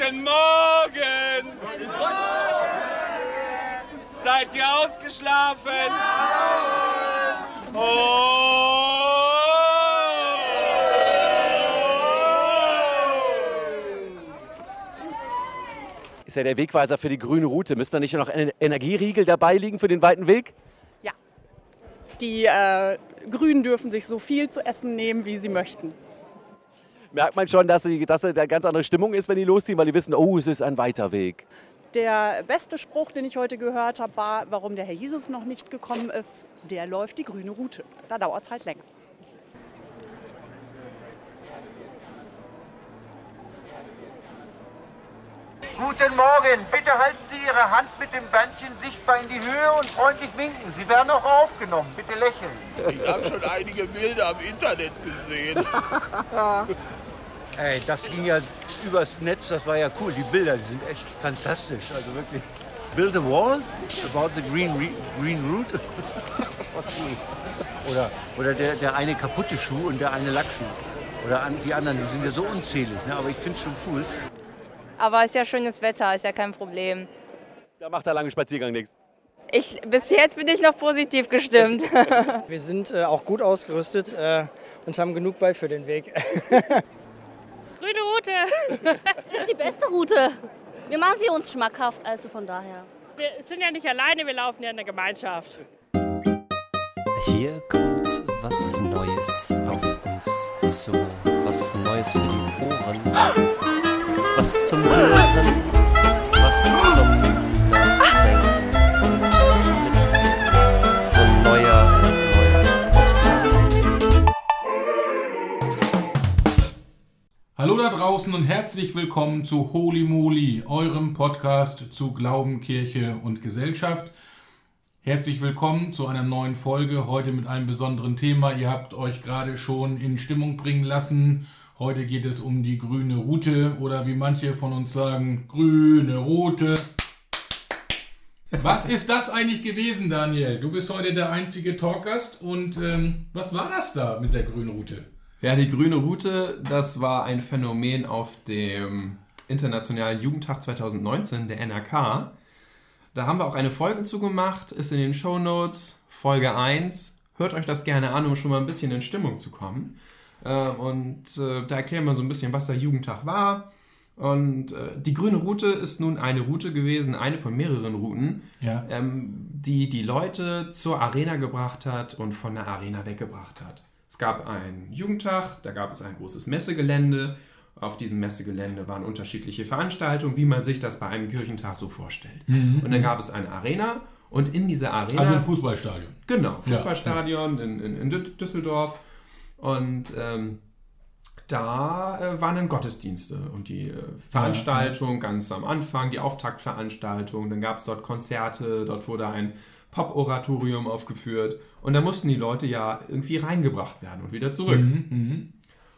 Guten Morgen! Seid ihr ausgeschlafen? Ist ja der Wegweiser für die grüne Route. Müssen da nicht noch Ener- Energieriegel dabei liegen für den weiten Weg? Ja. Die äh, Grünen dürfen sich so viel zu essen nehmen, wie sie möchten. Merkt man schon, dass, sie, dass da ganz andere Stimmung ist, wenn die losziehen, weil die wissen, oh, es ist ein weiter Weg. Der beste Spruch, den ich heute gehört habe, war, warum der Herr Jesus noch nicht gekommen ist, der läuft die grüne Route. Da dauert es halt länger. Guten Morgen. Bitte halten Sie Ihre Hand mit dem Bändchen sichtbar in die Höhe und freundlich winken. Sie werden auch aufgenommen. Bitte lächeln. Ich habe schon einige Bilder am Internet gesehen. Ey, das ging ja übers Netz. Das war ja cool. Die Bilder, die sind echt fantastisch. Also wirklich. Build a wall about the green, Re green route. Oder, oder der, der eine kaputte Schuh und der eine Lackschuh. Oder an, die anderen, die sind ja so unzählig. Ne? Aber ich finde es schon cool. Aber ist ja schönes Wetter, ist ja kein Problem. Da macht der lange Spaziergang nichts. Ich, bis jetzt bin ich noch positiv gestimmt. Wir sind äh, auch gut ausgerüstet äh, und haben genug Ball für den Weg. Grüne Route. die beste Route. Wir machen sie uns schmackhaft, also von daher. Wir sind ja nicht alleine, wir laufen ja in der Gemeinschaft. Hier kommt was Neues auf uns zu. Was Neues für die Ohren. Was zum Hören. Was zum Nachdenken. Hallo da draußen und herzlich willkommen zu Holy Moly, eurem Podcast zu Glauben, Kirche und Gesellschaft. Herzlich willkommen zu einer neuen Folge, heute mit einem besonderen Thema. Ihr habt euch gerade schon in Stimmung bringen lassen. Heute geht es um die grüne Route oder wie manche von uns sagen, grüne Route. Was ist das eigentlich gewesen, Daniel? Du bist heute der einzige Talkgast und ähm, was war das da mit der grünen Route? Ja, die grüne Route, das war ein Phänomen auf dem Internationalen Jugendtag 2019, der NRK. Da haben wir auch eine Folge zugemacht, ist in den Show Notes, Folge 1. Hört euch das gerne an, um schon mal ein bisschen in Stimmung zu kommen. Ähm, Und äh, da erklären wir so ein bisschen, was der Jugendtag war. Und äh, die grüne Route ist nun eine Route gewesen, eine von mehreren Routen, Ja. ähm, die die Leute zur Arena gebracht hat und von der Arena weggebracht hat. Es gab einen Jugendtag, da gab es ein großes Messegelände. Auf diesem Messegelände waren unterschiedliche Veranstaltungen, wie man sich das bei einem Kirchentag so vorstellt. Mhm. Und dann gab es eine Arena und in dieser Arena... Also ein Fußballstadion. Genau, Ja, Fußballstadion In, in, in Dü- Düsseldorf. Und ähm, da äh, waren dann Gottesdienste und die äh, Veranstaltung ganz am Anfang, die Auftaktveranstaltung. Dann gab es dort Konzerte, dort wurde ein Pop-Oratorium aufgeführt. Und da mussten die Leute ja irgendwie reingebracht werden und wieder zurück. Mhm, mhm.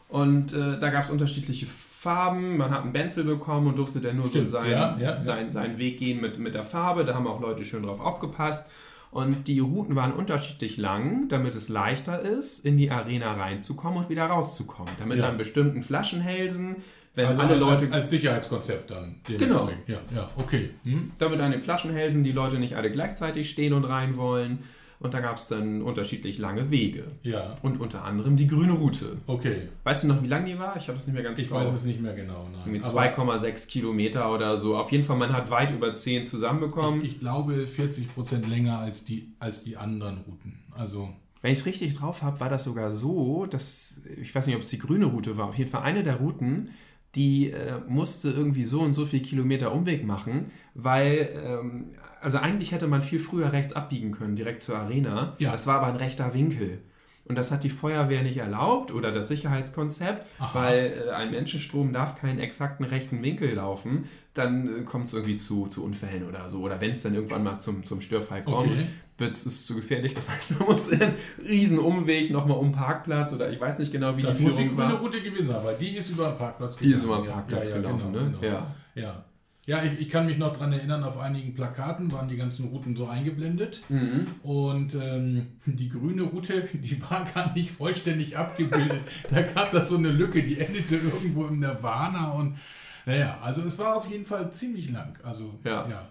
Und äh, da gab es unterschiedliche Farben. Man hat einen Benzel bekommen und durfte dann nur Stimmt, so seinen, ja, ja, ja. Sein, seinen Weg gehen mit, mit der Farbe. Da haben auch Leute schön drauf aufgepasst. Und die Routen waren unterschiedlich lang, damit es leichter ist, in die Arena reinzukommen und wieder rauszukommen. Damit Ja. an bestimmten Flaschenhälsen, wenn also alle als, Leute. als, als Sicherheitskonzept dann. Genau. Ja, ja, okay. Hm? damit an den Flaschenhälsen die Leute nicht alle gleichzeitig stehen und rein wollen. Und da gab es dann unterschiedlich lange Wege. Ja, Und unter anderem die grüne Route. okay. Weißt du noch, wie lang die war? Ich habe es nicht mehr ganz Ich drauf. weiß es nicht mehr genau. Nein. Mit Aber 2,6 Kilometer oder so. Auf jeden Fall, man hat weit über 10 zusammenbekommen. ich glaube 40 Prozent länger als die, als die anderen Routen. Also, Wenn ich es richtig drauf habe, war das sogar so, dass, ich weiß nicht, ob es die grüne Route war, auf jeden Fall eine der Routen, die äh, musste irgendwie so und so viel Kilometer Umweg machen, weil, ähm, also eigentlich hätte man viel früher rechts abbiegen können, direkt zur Arena. Ja. Das war aber ein rechter Winkel. Und das hat die Feuerwehr nicht erlaubt oder das Sicherheitskonzept, Aha. weil äh, ein Menschenstrom darf keinen exakten rechten Winkel laufen. Dann äh, kommt es irgendwie zu, zu Unfällen oder so. Oder wenn es dann irgendwann mal zum, zum Störfall kommt, Okay. Wird es zu gefährlich. Das heißt, man muss einen riesen Umweg nochmal um Parkplatz oder ich weiß nicht genau, wie das die muss die Führung grüne war. Route gewesen sein, aber die ist über den Parkplatz Die ist über den Parkplatz ja, ja, gelaufen, genau, ne? Genau. Ja. Ja, ja ich, ich kann mich noch daran erinnern, auf einigen Plakaten waren die ganzen Routen so eingeblendet. Mhm. Und ähm, die grüne Route, die war gar nicht vollständig abgebildet. da gab das so eine Lücke, die endete irgendwo im Nirvana und Naja, also es war auf jeden Fall ziemlich lang. Also, Ja. ja.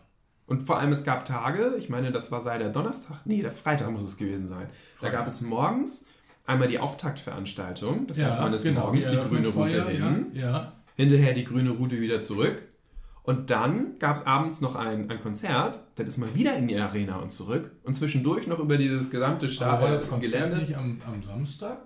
Und vor allem, es gab Tage, ich meine, das war sei der Donnerstag, nee, der Freitag muss es gewesen sein. Da Freitag. gab es morgens einmal die Auftaktveranstaltung. Das Ja, heißt, man ist genau, morgens die die, grüne Route hin, ja, hinterher die grüne Route wieder zurück. Und dann gab es abends noch ein, ein Konzert, dann ist man wieder in die Arena und zurück und zwischendurch noch über dieses gesamte Aber Sta war das Konzert Gelände. nicht am, am Samstag?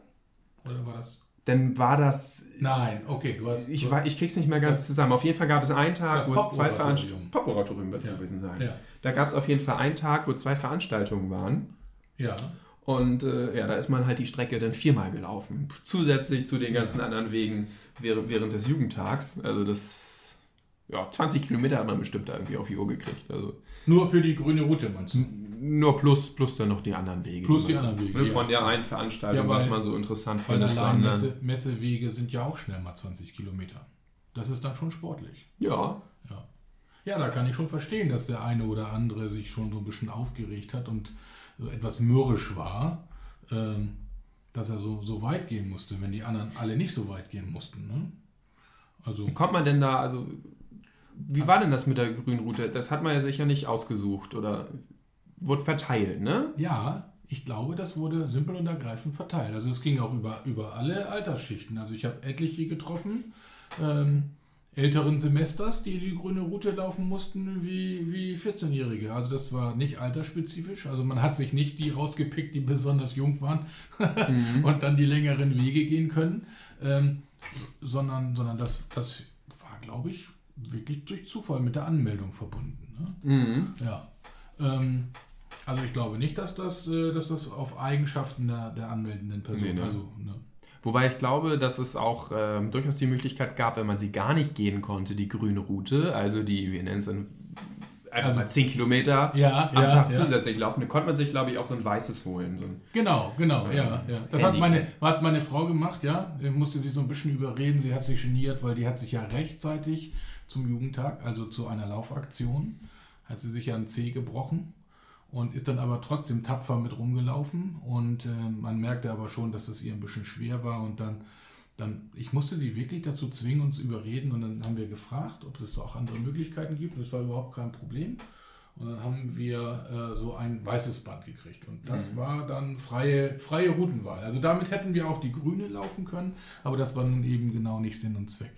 Oder war das. Dann war das. Nein, okay, du hast. Ich, ich krieg's nicht mehr ganz Das- zusammen. Auf jeden Fall gab es einen Tag, wo es zwei. Veranstaltungen. Pop-Oratorium wird es Ja. gewesen sein. Ja. Da gab es auf jeden Fall einen Tag, wo zwei Veranstaltungen waren. Ja. Und äh, ja, da ist man halt die Strecke dann viermal gelaufen. Zusätzlich zu den ganzen anderen Wegen während, während des Jugendtags. Also das, ja, 20 Kilometer hat man bestimmt da irgendwie auf die Uhr gekriegt. Also Nur für die grüne Route, meinst du? nur plus, plus dann noch die anderen Wege. Plus die anderen Wege, Von der einen Veranstaltung, Ja, weil- was man so interessant Weil findet. allein anderen. Messe, Messewege sind ja auch schnell mal 20 Kilometer. Das ist dann schon sportlich. Ja. Ja. Ja, da kann ich schon verstehen, dass der eine oder andere sich schon so ein bisschen aufgeregt hat und so etwas mürrisch war, ähm, dass er so, so weit gehen musste, wenn die anderen alle nicht so weit gehen mussten. Ne? Also, Kommt man denn da, also wie war denn das mit der grünen Route? Das hat man ja sicher nicht ausgesucht oder wurde verteilt, ne? ja, ich glaube, das wurde simpel und ergreifend verteilt. Also es ging auch über, über alle Altersschichten. Also ich habe etliche getroffen, ähm, älteren Semesters, die die grüne Route laufen mussten, wie, wie 14-Jährige. Also das war nicht altersspezifisch. Also man hat sich nicht die rausgepickt, die besonders jung waren und dann die längeren Wege gehen können, ähm, sondern, sondern das, das war, glaube ich, wirklich durch Zufall mit der Anmeldung verbunden. Ne? Mhm. Ja. Ähm, also ich glaube nicht, dass das, äh, dass das auf Eigenschaften der, der anmeldenden Person, Nee, ne? also ne? Wobei ich glaube, dass es auch ähm, durchaus die Möglichkeit gab, wenn man sie gar nicht gehen konnte, die grüne Route, also die, wir nennen es einfach Also- mal 10 Kilometer Ja, am ja, Tag ja. zusätzlich laufen. Da konnte man sich, glaube ich, auch so ein weißes holen. So ein, Genau, genau, Ähm, ja, ja. Das hat meine, hat meine Frau gemacht, ja. Die musste sie so ein bisschen überreden. Sie hat sich geniert, weil die hat sich ja rechtzeitig zum Jugendtag, also zu einer Laufaktion, hat sie sich ja ein C gebrochen und ist dann aber trotzdem tapfer mit rumgelaufen. Und äh, man merkte aber schon, dass es ihr ein bisschen schwer war. Und dann, dann, ich musste sie wirklich dazu zwingen, uns zu überreden. Und dann haben wir gefragt, ob es auch andere Möglichkeiten gibt. Und das war überhaupt kein Problem. Und dann haben wir äh, so ein weißes Band gekriegt. Und das Mhm. war dann freie, freie Routenwahl. Also damit hätten wir auch die grüne laufen können, aber das war nun eben genau nicht Sinn und Zweck.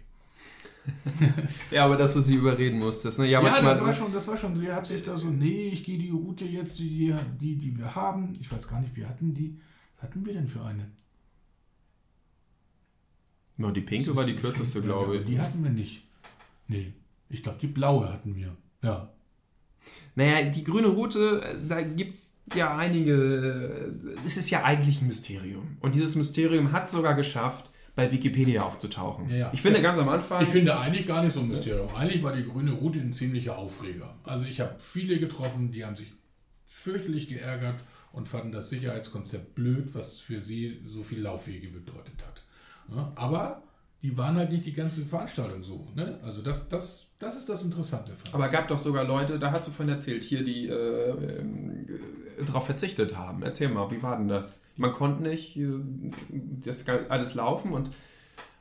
ja, aber dass du sie überreden musstest. Ne? Ja, Ja, das war schon, das war schon. Sie hat sich da so, nee, ich gehe die Route jetzt, die, die, die wir haben. Ich weiß gar nicht, wir hatten die. Was hatten wir denn für eine? No, die pinke war die kürzeste, glaube ich. Die hatten wir nicht. Nee, ich glaube, die blaue hatten wir. Ja. Naja, die grüne Route, äh, da gibt es ja einige. äh, Es ist ja eigentlich ein Mysterium. Und dieses Mysterium hat sogar geschafft, bei Wikipedia aufzutauchen. Ja, ja. Ich finde ganz am Anfang. Ich finde eigentlich gar nicht so ein Mysterium. Eigentlich war die grüne Route ein ziemlicher Aufreger. Also ich habe viele getroffen, die haben sich fürchterlich geärgert und fanden das Sicherheitskonzept blöd, was für sie so viel Laufwege bedeutet hat. Aber die waren halt nicht die ganze Veranstaltung so. Ne? Also das, das, das ist das Interessante. Aber gab doch sogar Leute, da hast du von erzählt, hier, die äh, ähm, äh, darauf verzichtet haben. Erzähl mal, wie war denn das? Man konnte nicht äh, das alles laufen und,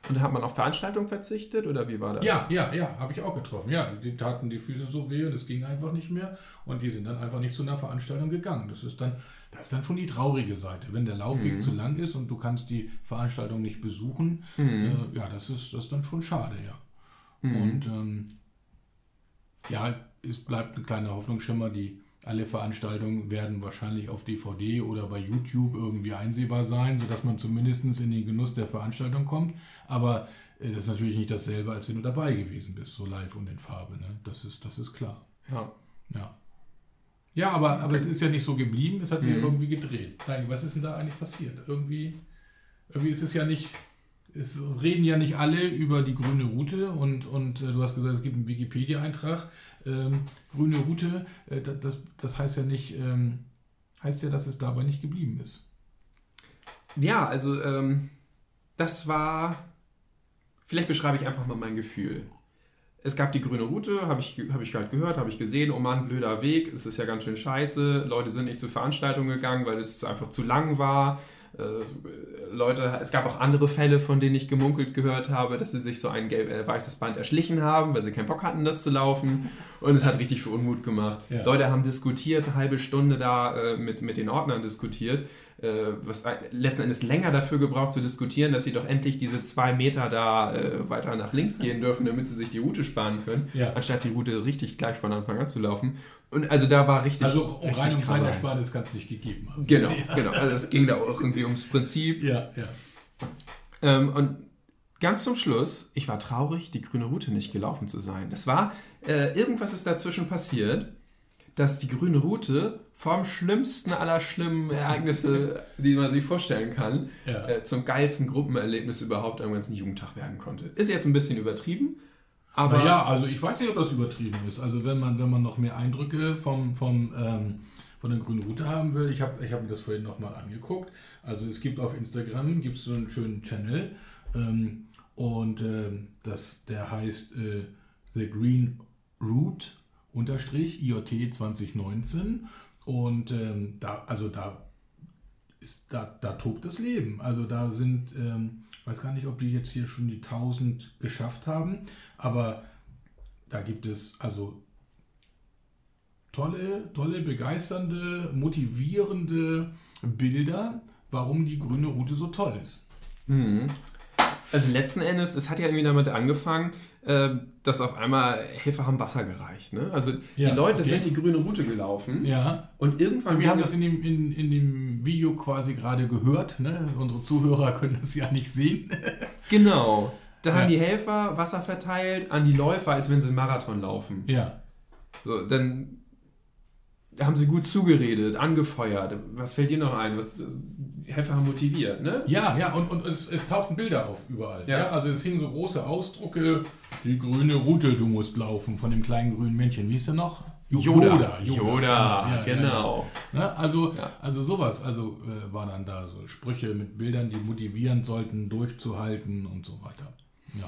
und hat man auf Veranstaltungen verzichtet oder wie war das? Ja, ja, ja, habe ich auch getroffen. Ja, die taten die Füße so weh und es ging einfach nicht mehr. Und die sind dann einfach nicht zu einer Veranstaltung gegangen. Das ist dann, das ist dann schon die traurige Seite. Wenn der Laufweg Mhm. zu lang ist und du kannst die Veranstaltung nicht besuchen, Mhm. äh, ja, das ist, das ist dann schon schade, ja. Mhm. Und ähm, ja, es bleibt ein kleiner Hoffnungsschimmer, die alle Veranstaltungen werden wahrscheinlich auf DVD oder bei YouTube irgendwie einsehbar sein, sodass man zumindest in den Genuss der Veranstaltung kommt. Aber äh, das ist natürlich nicht dasselbe, als wenn du dabei gewesen bist, so live und in Farbe. Ne? Das, ist, das ist klar. Ja. Ja, ja aber, aber es ist ja nicht so geblieben, es hat sich Mhm. irgendwie gedreht. Nein, was ist denn da eigentlich passiert? Irgendwie, irgendwie ist es ja nicht, es reden ja nicht alle über die grüne Route und, und äh, du hast gesagt, es gibt einen Wikipedia-Eintrag. Ähm, grüne Route, äh, da- das, das heißt ja nicht, ähm, heißt ja, dass es dabei nicht geblieben ist. Ja, also ähm, das war. Vielleicht beschreibe ich einfach mal mein Gefühl. Es gab die grüne Route, habe ich, hab ich halt gehört, habe ich gesehen, oh Mann, blöder Weg, es ist ja ganz schön scheiße. Leute sind nicht zur Veranstaltung gegangen, weil es einfach zu lang war. Äh, Leute, es gab auch andere Fälle, von denen ich gemunkelt gehört habe, dass sie sich so ein gelb, äh, weißes Band erschlichen haben, weil sie keinen Bock hatten, das zu laufen. Und es hat richtig für Unmut gemacht. Ja. Leute haben diskutiert, eine halbe Stunde da äh, mit, mit den Ordnern diskutiert. Äh, was letzten Endes länger dafür gebraucht zu diskutieren, dass sie doch endlich diese zwei Meter da äh, weiter nach links gehen dürfen, damit sie sich die Route sparen können, Ja. anstatt die Route richtig gleich von Anfang an zu laufen. Und also da war richtig. Also um richtig rein um. Zeitersparnis kann es nicht gegeben haben. Genau, Ja. genau. Also es ging da auch irgendwie ums Prinzip. Ja, ja. Ähm, und ganz zum Schluss, ich war traurig, die grüne Route nicht gelaufen zu sein. Das war, äh, irgendwas ist dazwischen passiert, dass die grüne Route vom schlimmsten aller schlimmen Ereignisse, die man sich vorstellen kann, Ja. äh, zum geilsten Gruppenerlebnis überhaupt am ganzen Jugendtag werden konnte. Ist jetzt ein bisschen übertrieben, aber ja, also ich weiß nicht, ob das übertrieben ist. Also wenn man, wenn man noch mehr Eindrücke vom, vom, ähm, von der grünen Route haben will, ich habe ich hab mir das vorhin nochmal angeguckt. Also es gibt auf Instagram gibt's so einen schönen Channel ähm, und ähm, das, der heißt äh, The Green Route unterstrich IoT 2019 und ähm, da, also da ist, da, da tobt das Leben. Also da sind, ähm, weiß gar nicht, ob die jetzt hier schon die 1000 geschafft haben, aber da gibt es also tolle, tolle, begeisternde, motivierende Bilder, warum die grüne Route so toll ist. Mhm. Also letzten Endes, es hat ja irgendwie damit angefangen, dass auf einmal Helfer haben Wasser gereicht. Ne? Also Ja, die Leute okay. sind die grüne Route gelaufen Ja. und irgendwann Wir haben das in dem, in, in dem Video quasi gerade gehört. Ne? Unsere Zuhörer können das ja nicht sehen. Genau. Da Ja. haben die Helfer Wasser verteilt an die Läufer, als wenn sie einen Marathon laufen. Ja. So, dann haben sie gut zugeredet, angefeuert. Was fällt dir noch ein? Was, haben motiviert, ne? Ja, ja, und, und es, es tauchten Bilder auf überall. Ja. Ja. also es hingen so große Ausdrucke, die grüne Route, du musst laufen, von dem kleinen grünen Männchen. Wie hieß der noch? Yoda. Yoda, genau. Ne? Also, Ja. also sowas, also äh, waren dann da so Sprüche mit Bildern, die motivieren sollten, durchzuhalten und so weiter. Ja.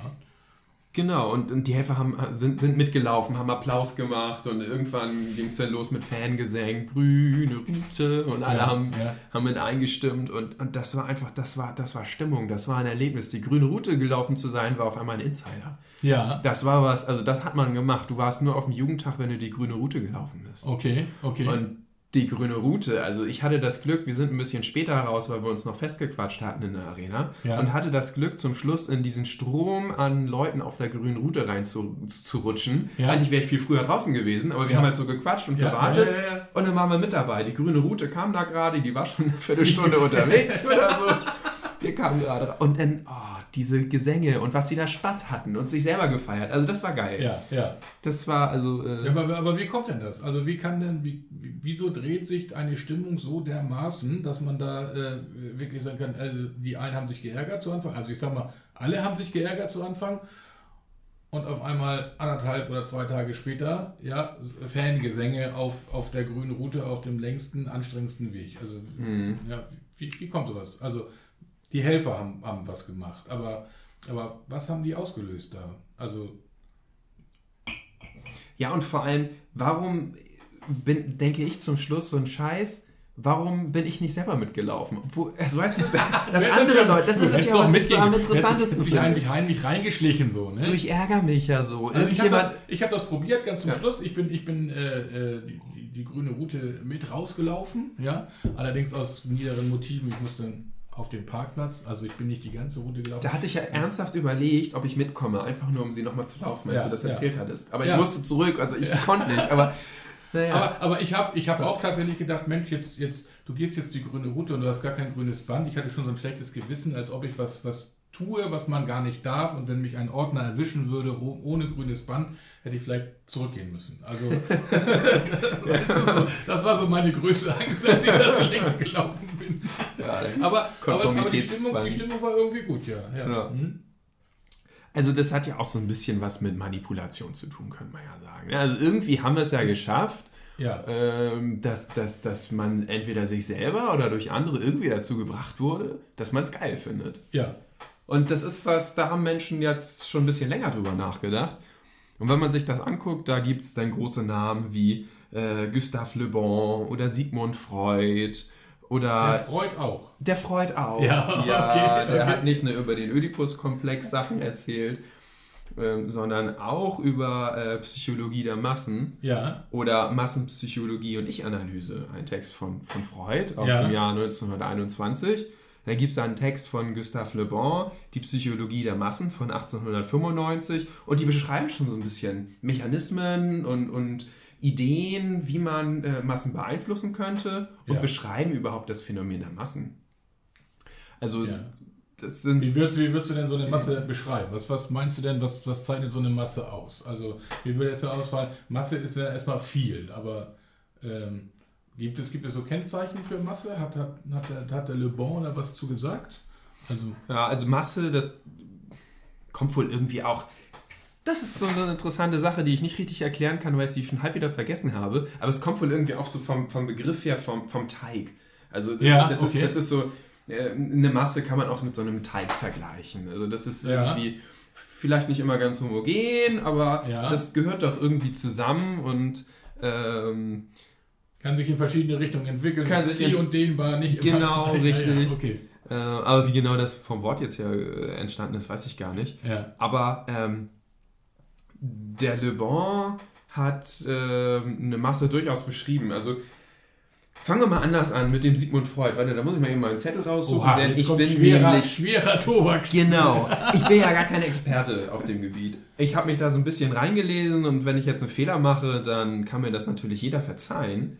Genau, und, und die Helfer haben, sind, sind mitgelaufen, haben Applaus gemacht und irgendwann ging es dann los mit Fangesängen, grüne Route und alle Ja, haben, ja. haben mit eingestimmt und, und das war einfach, das war, das war Stimmung, das war ein Erlebnis. Die grüne Route gelaufen zu sein, war auf einmal ein Insider. Ja. Das war was, also das hat man gemacht. Du warst nur auf dem Jugendtag, wenn du die grüne Route gelaufen bist. Okay, okay. Und die grüne Route, also ich hatte das Glück, wir sind ein bisschen später raus, weil wir uns noch festgequatscht hatten in der Arena Ja. und hatte das Glück, zum Schluss in diesen Strom an Leuten auf der grünen Route rein zu, zu, rutschen. Ja. Eigentlich wäre ich viel früher draußen gewesen, aber wir Ja. haben halt so gequatscht und gewartet und dann waren wir mit dabei. Die grüne Route kam da gerade, die war schon eine Viertelstunde unterwegs oder so. Wir kamen gerade ra- und dann, oh, diese Gesänge und was sie da Spaß hatten und sich selber gefeiert. Also das war geil. Ja, ja. Das war also... Äh, Ja, aber, aber wie kommt denn das? Also wie kann denn, wie- wieso dreht sich eine Stimmung so dermaßen, dass man da äh, wirklich sagen kann, also die einen haben sich geärgert zu Anfang, also ich sag mal, alle haben sich geärgert zu Anfang und auf einmal anderthalb oder zwei Tage später, ja, Fangesänge auf, auf der grünen Route, auf dem längsten, anstrengendsten Weg. Also Mhm. ja, wie, wie kommt sowas? Also die Helfer haben, haben was gemacht, aber, aber was haben die ausgelöst da? Also Ja, und vor allem, warum bin, denke ich zum Schluss so ein Scheiß, warum bin ich nicht selber mitgelaufen? Wo, also weißt du, das andere Leute, das ist es ja, auch was ich so am mitgehen- interessantesten finde. heimlich, heimlich reingeschlichen so, ne? Du, ich ärgere mich ja so. Also ich habe das, ich hab das probiert ganz zum Ja. Schluss. Ich bin, ich bin äh, äh, die, die, die grüne Route mit rausgelaufen, ja. Allerdings aus niederen Motiven. Ich musste auf den Parkplatz, also ich bin nicht die ganze Route gelaufen. da hatte ich ja ernsthaft überlegt, ob ich mitkomme, einfach nur um sie nochmal zu laufen, als Ja, du das ja. erzählt hattest. Aber ich musste zurück, also ich konnte nicht, aber naja. Aber, aber ich habe ich hab auch tatsächlich gedacht, Mensch, jetzt, jetzt, du gehst jetzt die grüne Route und du hast gar kein grünes Band. Ich hatte schon so ein schlechtes Gewissen, als ob ich was, was tue, was man gar nicht darf. Und wenn mich ein Ordner erwischen würde oh- ohne grünes Band, hätte ich vielleicht zurückgehen müssen. Also weißt du, so, das war so meine größte Angst, als ich da so links gelaufen bin. Ja, aber, aber, aber die, Stimmung, die Stimmung war irgendwie gut, ja. ja. Ja. Hm? Also das hat ja auch so ein bisschen was mit Manipulation zu tun, könnte man ja sagen. Also irgendwie haben wir es ja geschafft, Ja. ähm, dass, dass, dass man entweder sich selber oder durch andere irgendwie dazu gebracht wurde, dass man es geil findet. ja. Und das ist was, da haben Menschen jetzt schon ein bisschen länger drüber nachgedacht. Und wenn man sich das anguckt, da gibt es dann große Namen wie äh, Gustave Le Bon oder Sigmund Freud Oder Der Freud auch. Der Freud auch. Ja, okay, der okay. hat nicht nur über den Oedipus-Komplex Sachen erzählt, ähm, sondern auch über äh, Psychologie der Massen. Ja. Oder Massenpsychologie und Ich-Analyse. Ein Text von, von Freud aus Ja. dem Jahr 1921. Da gibt es einen Text von Gustave Le Bon, Die Psychologie der Massen von 1895. Und die beschreiben schon so ein bisschen Mechanismen und, und Ideen, wie man äh, Massen beeinflussen könnte und Ja. beschreiben überhaupt das Phänomen der Massen. Also, Ja. das sind. Wie würdest, wie würdest du denn so eine Masse beschreiben? Was, was meinst du denn, was, was zeichnet so eine Masse aus? Also, wie würde es ja ausfallen? Masse ist ja erstmal viel, aber ähm, gibt, es, gibt es so Kennzeichen für Masse? Hat, hat, hat, der, hat der Le Bon da was zu gesagt? Also, Ja, also Masse, das kommt wohl irgendwie auch. Das ist so eine interessante Sache, die ich nicht richtig erklären kann, weil ich sie schon halb wieder vergessen habe. Aber es kommt wohl irgendwie auch so vom, vom Begriff her vom, vom Teig. Also Ja, das, okay. ist, das ist so, äh, eine Masse kann man auch mit so einem Teig vergleichen. Also das ist Ja. irgendwie vielleicht nicht immer ganz homogen, aber Ja. das gehört doch irgendwie zusammen und ähm, kann sich in verschiedene Richtungen entwickeln. Kann ist sich in- und dehnbar, nicht immer- Genau, Ja, ja, richtig. okay. Äh, aber wie genau das vom Wort jetzt ja äh, entstanden ist, weiß ich gar nicht. Ja. Aber ähm, der Le Bon hat ähm, eine Masse durchaus beschrieben. Also fangen wir mal anders an mit dem Sigmund Freud. Warte, da muss ich mal eben meinen Zettel raussuchen, Oha, denn ich bin schwerer, nämlich schwerer Tobak. Genau. Ich bin ja gar kein Experte auf dem Gebiet. Ich habe mich da so ein bisschen reingelesen und wenn ich jetzt einen Fehler mache, dann kann mir das natürlich jeder verzeihen.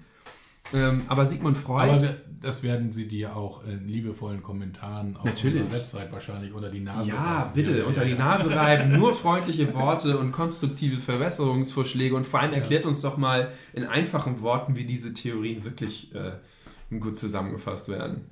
Ähm, aber Sigmund Freud. Aber das werden sie dir auch in liebevollen Kommentaren auf Natürlich. unserer Website wahrscheinlich unter die Nase Ja, reiben. bitte, Ja, unter ja, die ja. Nase reiben, nur freundliche Worte und konstruktive Verbesserungsvorschläge und vor allem erklärt uns doch mal in einfachen Worten, wie diese Theorien wirklich äh, gut zusammengefasst werden.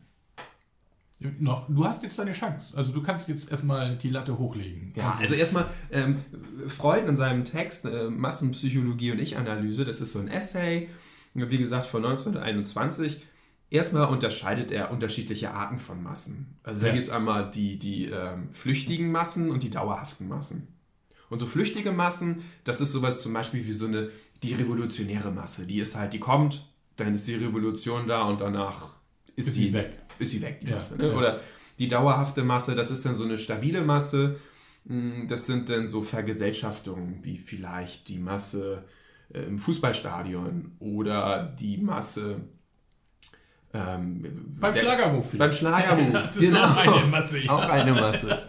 Noch, du hast jetzt deine Chance. Also du kannst jetzt erstmal die Latte hochlegen. Ja, also erstmal ähm, Freud in seinem Text äh, Massenpsychologie und Ich-Analyse, das ist so ein Essay, wie gesagt von 1921. Erstmal unterscheidet er unterschiedliche Arten von Massen. Also da Ja. gibt es einmal die, die ähm, flüchtigen Massen und die dauerhaften Massen. Und so flüchtige Massen, das ist sowas zum Beispiel wie so eine, die revolutionäre Masse. Die ist halt, die kommt, dann ist die Revolution da und danach ist, Ist sie weg. Ist sie weg, die Ja, Masse. Ne? ja. Oder die dauerhafte Masse, das ist dann so eine stabile Masse. Mm, Das sind dann so Vergesellschaftungen, wie vielleicht die Masse äh, im Fußballstadion oder die Masse ähm, Beim Schlagermove Beim Schlagermove, Das ist auch eine Masse, ja. Auch eine Masse.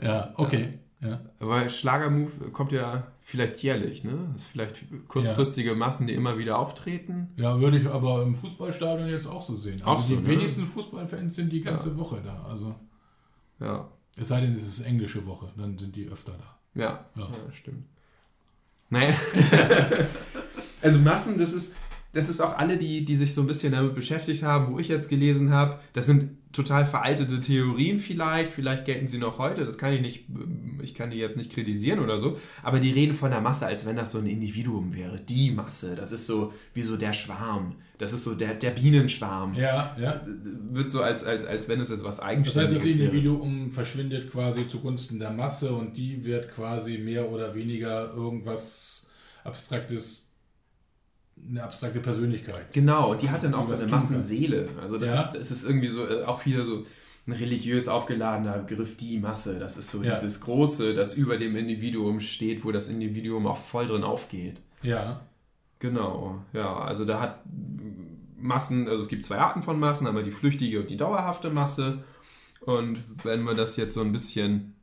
Ja, okay. Ja. Aber Schlagermove kommt ja vielleicht jährlich, ne? Das ist vielleicht kurzfristige Massen, die immer wieder auftreten. Ja, würde ich aber im Fußballstadion jetzt auch so sehen. Also Auch so, die ne? wenigsten Fußballfans sind die ganze Ja. Woche da. Also Ja. es sei denn, es ist englische Woche, dann sind die öfter da. Ja, Ja. ja. stimmt. Naja. also Massen, das ist, das ist auch alle, die, die sich so ein bisschen damit beschäftigt haben, wo ich jetzt gelesen habe. Das sind total veraltete Theorien vielleicht, vielleicht gelten sie noch heute, das kann ich nicht, ich kann die jetzt nicht kritisieren oder so, aber die reden von der Masse, als wenn das so ein Individuum wäre. Die Masse, das ist so wie so der Schwarm, das ist so der, der Bienenschwarm. Ja, ja. Wird so als, als, als wenn es etwas Das heißt, Eigenständiges das wäre. Individuum verschwindet quasi zugunsten der Masse und die wird quasi mehr oder weniger irgendwas Abstraktes, eine abstrakte Persönlichkeit. Genau, und die hat dann auch so eine. Massenseele. Also das, Ja. ist, das ist irgendwie so äh, auch wieder so ein religiös aufgeladener Begriff, die Masse. Das ist so Ja. dieses Große, das über dem Individuum steht, wo das Individuum auch voll drin aufgeht. Ja. Genau, ja, also da hat Massen, also es gibt zwei Arten von Massen, einmal die flüchtige und die dauerhafte Masse. Und wenn wir das jetzt so ein bisschen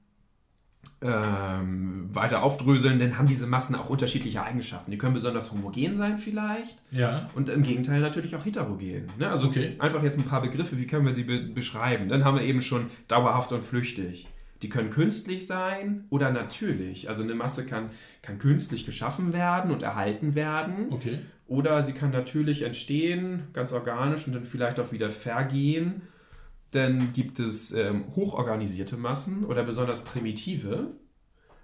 ähm, weiter aufdröseln, dann haben diese Massen auch unterschiedliche Eigenschaften. Die können besonders homogen sein vielleicht. Ja. Und im Gegenteil natürlich auch heterogen. Ne? Also Okay. einfach jetzt ein paar Begriffe, wie können wir sie be beschreiben? Dann haben wir eben schon dauerhaft und flüchtig. Die können künstlich sein oder natürlich. Also eine Masse kann, kann künstlich geschaffen werden und erhalten werden. Okay. Oder sie kann natürlich entstehen, ganz organisch und dann vielleicht auch wieder vergehen. Dann gibt es ähm, hochorganisierte Massen oder besonders primitive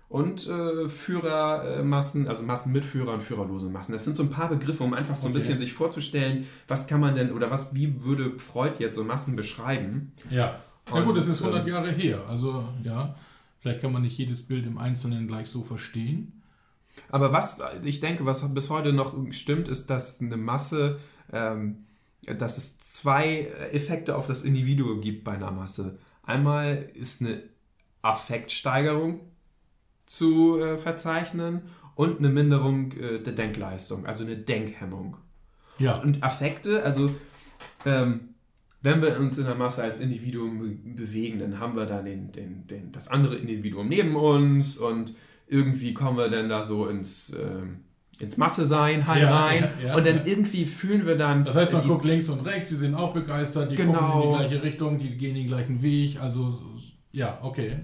und äh, Führermassen, also Massen mit Führer und führerlose Massen. Das sind so ein paar Begriffe, um einfach so ein Okay. bisschen sich vorzustellen, was kann man denn oder was, wie würde Freud jetzt so Massen beschreiben? Ja. Na Und, gut, das ist 100 ähm, Jahre her. Also ja, vielleicht kann man nicht jedes Bild im Einzelnen gleich so verstehen. Aber was ich denke, was bis heute noch stimmt, ist, dass eine Masse ähm, dass es zwei Effekte auf das Individuum gibt bei einer Masse. Einmal ist eine Affektsteigerung zu äh, verzeichnen und eine Minderung äh, der Denkleistung, also eine Denkhemmung. Ja. Und Affekte, also ähm, wenn wir uns in der Masse als Individuum be bewegen, dann haben wir da den, den, den, das andere Individuum neben uns und irgendwie kommen wir dann da so ins, ähm, ins Masse-Sein halt Ja, rein ja, ja, und dann irgendwie fühlen wir dann... Das heißt, man die- guckt links und rechts, die sind auch begeistert, die Genau. gucken in die gleiche Richtung, die gehen den gleichen Weg. Also, ja, okay.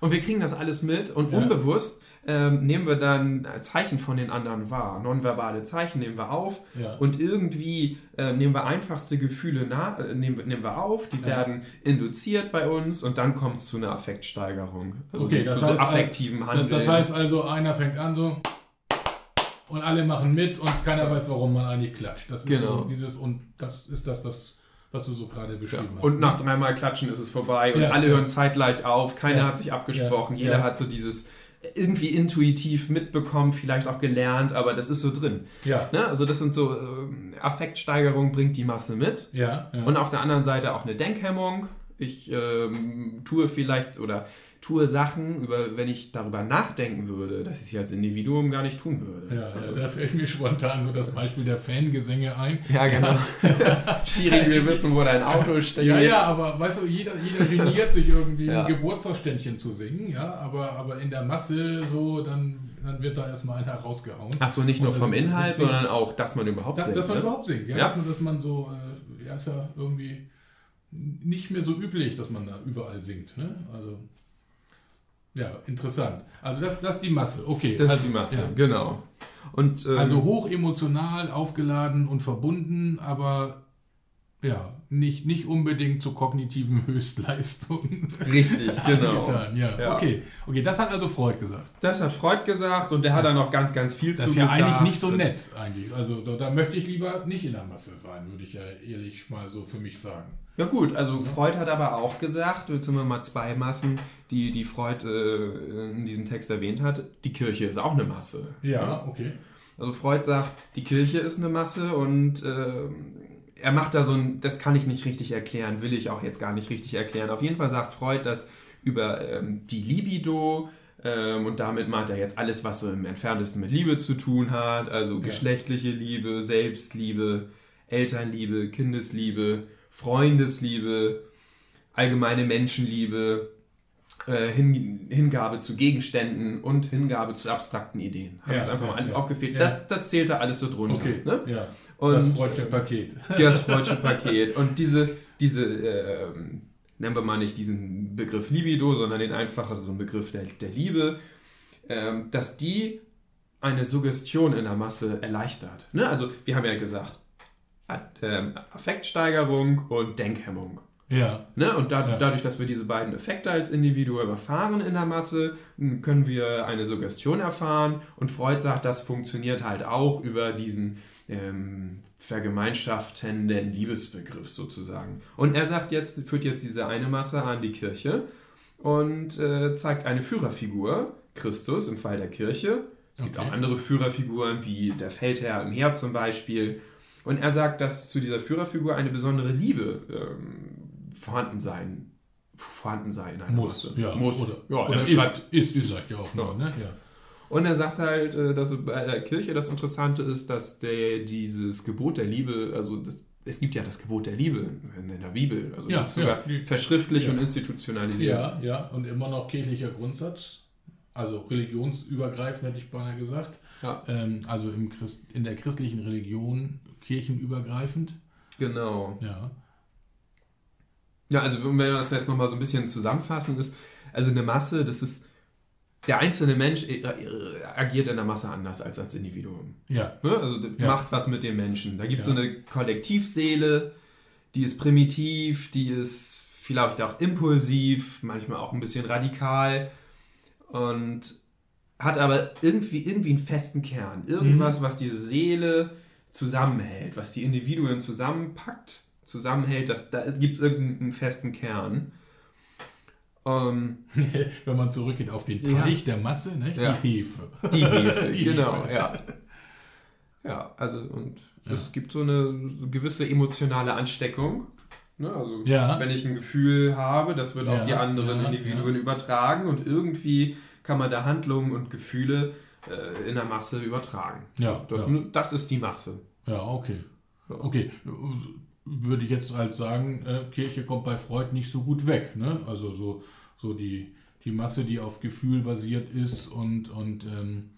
Und wir kriegen das alles mit und unbewusst ähm, nehmen wir dann Zeichen von den anderen wahr. Nonverbale Zeichen nehmen wir auf Ja. und irgendwie ähm, nehmen wir einfachste Gefühle na, äh, nehmen, wir- nehmen wir auf, die Ja. werden induziert bei uns und dann kommt es zu einer Affektsteigerung. Also Okay, zu das so heißt, affektiven äh, Handeln. das heißt also, einer fängt an so und alle machen mit und keiner weiß, warum man eigentlich klatscht. Das ist Genau. so dieses und das ist das, was, was du so gerade ja. beschrieben hast. Und ne? nach dreimal Klatschen ist es vorbei und Ja, alle ja. hören zeitgleich auf, keiner Ja. hat sich abgesprochen, Ja, jeder ja. hat so dieses irgendwie intuitiv mitbekommen, vielleicht auch gelernt, aber das ist so drin. Ja. Ne? Also das sind so ähm, Affektsteigerung bringt die Masse mit. Ja, ja. Und auf der anderen Seite auch eine Denkhemmung. Ich ähm, tue vielleicht oder tue Sachen, über, wenn ich darüber nachdenken würde, dass ich sie als Individuum gar nicht tun würde. Ja, ja, da fällt mir spontan so das Beispiel der Fangesänge ein. Ja, genau. Schiri, wir wissen, wo dein Auto steht. Ja, ja, aber weißt du, jeder, jeder geniert sich irgendwie Ja. ein Geburtstagsständchen zu singen, ja, aber, aber in der Masse so, dann, dann wird da erstmal einer rausgehauen. Ach so, nicht nur Und vom Inhalt, sondern auch, dass man überhaupt dass, singt. dass man ne? überhaupt singt, ja, Ja. Dass, man, dass man so, äh, ja, ist ja irgendwie nicht mehr so üblich, dass man da überall singt, ne? Also, ja, interessant. Also das, das ist die Masse, okay. Das also, ist die Masse, ja. genau. Und, ähm, Also hoch emotional, aufgeladen und verbunden, aber ja, nicht, nicht unbedingt zur kognitiven Höchstleistung. Richtig, genau. ja. Ja. Okay. okay, das hat also Freud gesagt. Das hat Freud gesagt und der hat Das- da noch ganz, ganz viel Das zu ist ja gesagt. eigentlich nicht so nett, eigentlich. Also da, da möchte ich lieber nicht in der Masse sein, würde ich ja ehrlich mal so für mich sagen. Ja gut, also Freud hat aber auch gesagt, jetzt sind wir mal zwei Massen, die, die Freud äh, in diesem Text erwähnt hat, die Kirche ist auch eine Masse. Ja, okay. Also Freud sagt, die Kirche ist eine Masse und äh, er macht da so ein, das kann ich nicht richtig erklären, will ich auch jetzt gar nicht richtig erklären. Auf jeden Fall sagt Freud, dass über ähm, die Libido, ähm, und damit meint er jetzt alles, was so im entferntesten mit Liebe zu tun hat, also geschlechtliche Liebe, Selbstliebe, Elternliebe, Kindesliebe, Freundesliebe, allgemeine Menschenliebe, äh, Hin Hingabe zu Gegenständen und Hingabe zu abstrakten Ideen. Haben Ja, jetzt einfach mal alles ja. aufgefehlt. Ja. Das, das zählt da alles so drunter. Okay, ne? ja. Und, Das Freudsche Paket. Das Freudsche Paket. Und diese, diese ähm, nennen wir mal nicht diesen Begriff Libido, sondern den einfacheren Begriff der, der Liebe, ähm, dass die eine Suggestion in der Masse erleichtert. Ne? Also wir haben ja gesagt, Affektsteigerung und Denkhemmung. Ja. Ne? Und da, Ja. dadurch, dass wir diese beiden Effekte als Individuen erfahren in der Masse, können wir eine Suggestion erfahren. Und Freud sagt, das funktioniert halt auch über diesen ähm, vergemeinschaftenden Liebesbegriff sozusagen. Und er sagt jetzt, führt jetzt diese eine Masse an die Kirche und äh, zeigt eine Führerfigur, Christus im Fall der Kirche. Es gibt Okay. auch andere Führerfiguren, wie der Feldherr im Heer zum Beispiel. Und er sagt, dass zu dieser Führerfigur eine besondere Liebe ähm, vorhanden sein vorhanden sei in einer Muss, Masse. ja. Muss. Oder, ja, oder er ist, ist, ist, sagt ja auch nur, ne? Ja. Und er sagt halt, äh, dass bei der Kirche das Interessante ist, dass der, dieses Gebot der Liebe, also das, es gibt ja das Gebot der Liebe in, der Bibel. Also Ja, es ist sogar ja, verschriftlich ja. und institutionalisiert. Ja, ja, und immer noch kirchlicher Grundsatz, also religionsübergreifend hätte ich beinahe gesagt. Ja. Ähm, also im Christ, in der christlichen Religion kirchenübergreifend. Genau. Ja. Ja, also wenn wir das jetzt nochmal so ein bisschen zusammenfassen, ist, also eine Masse, das ist, der einzelne Mensch äh, äh, agiert in der Masse anders als als Individuum. Ja. Ne? Also Ja. macht was mit dem Menschen. Da gibt es Ja. so eine Kollektivseele, die ist primitiv, die ist vielleicht auch impulsiv, manchmal auch ein bisschen radikal und hat aber irgendwie, irgendwie einen festen Kern. Irgendwas, Mhm. was diese Seele zusammenhält, was die Individuen zusammenpackt, zusammenhält, das, da gibt es irgendeinen festen Kern. Ähm, Wenn man zurückgeht auf den Ja. Teich der Masse, ne? Ja. die Hefe. Die Hefe, Die genau, Hefe. ja. Ja, also und Es gibt so eine gewisse emotionale Ansteckung. Ne? Also Ja. wenn ich ein Gefühl habe, das wird Ja, auf die anderen ja, Individuen übertragen und irgendwie kann man da Handlungen und Gefühle äh, in der Masse übertragen. Ja, Das, ja. das ist die Masse. Ja, okay. Okay, würde ich jetzt halt sagen, äh, Kirche kommt bei Freud nicht so gut weg. Ne? Also so, so die, die Masse, die auf Gefühl basiert ist und, und ähm,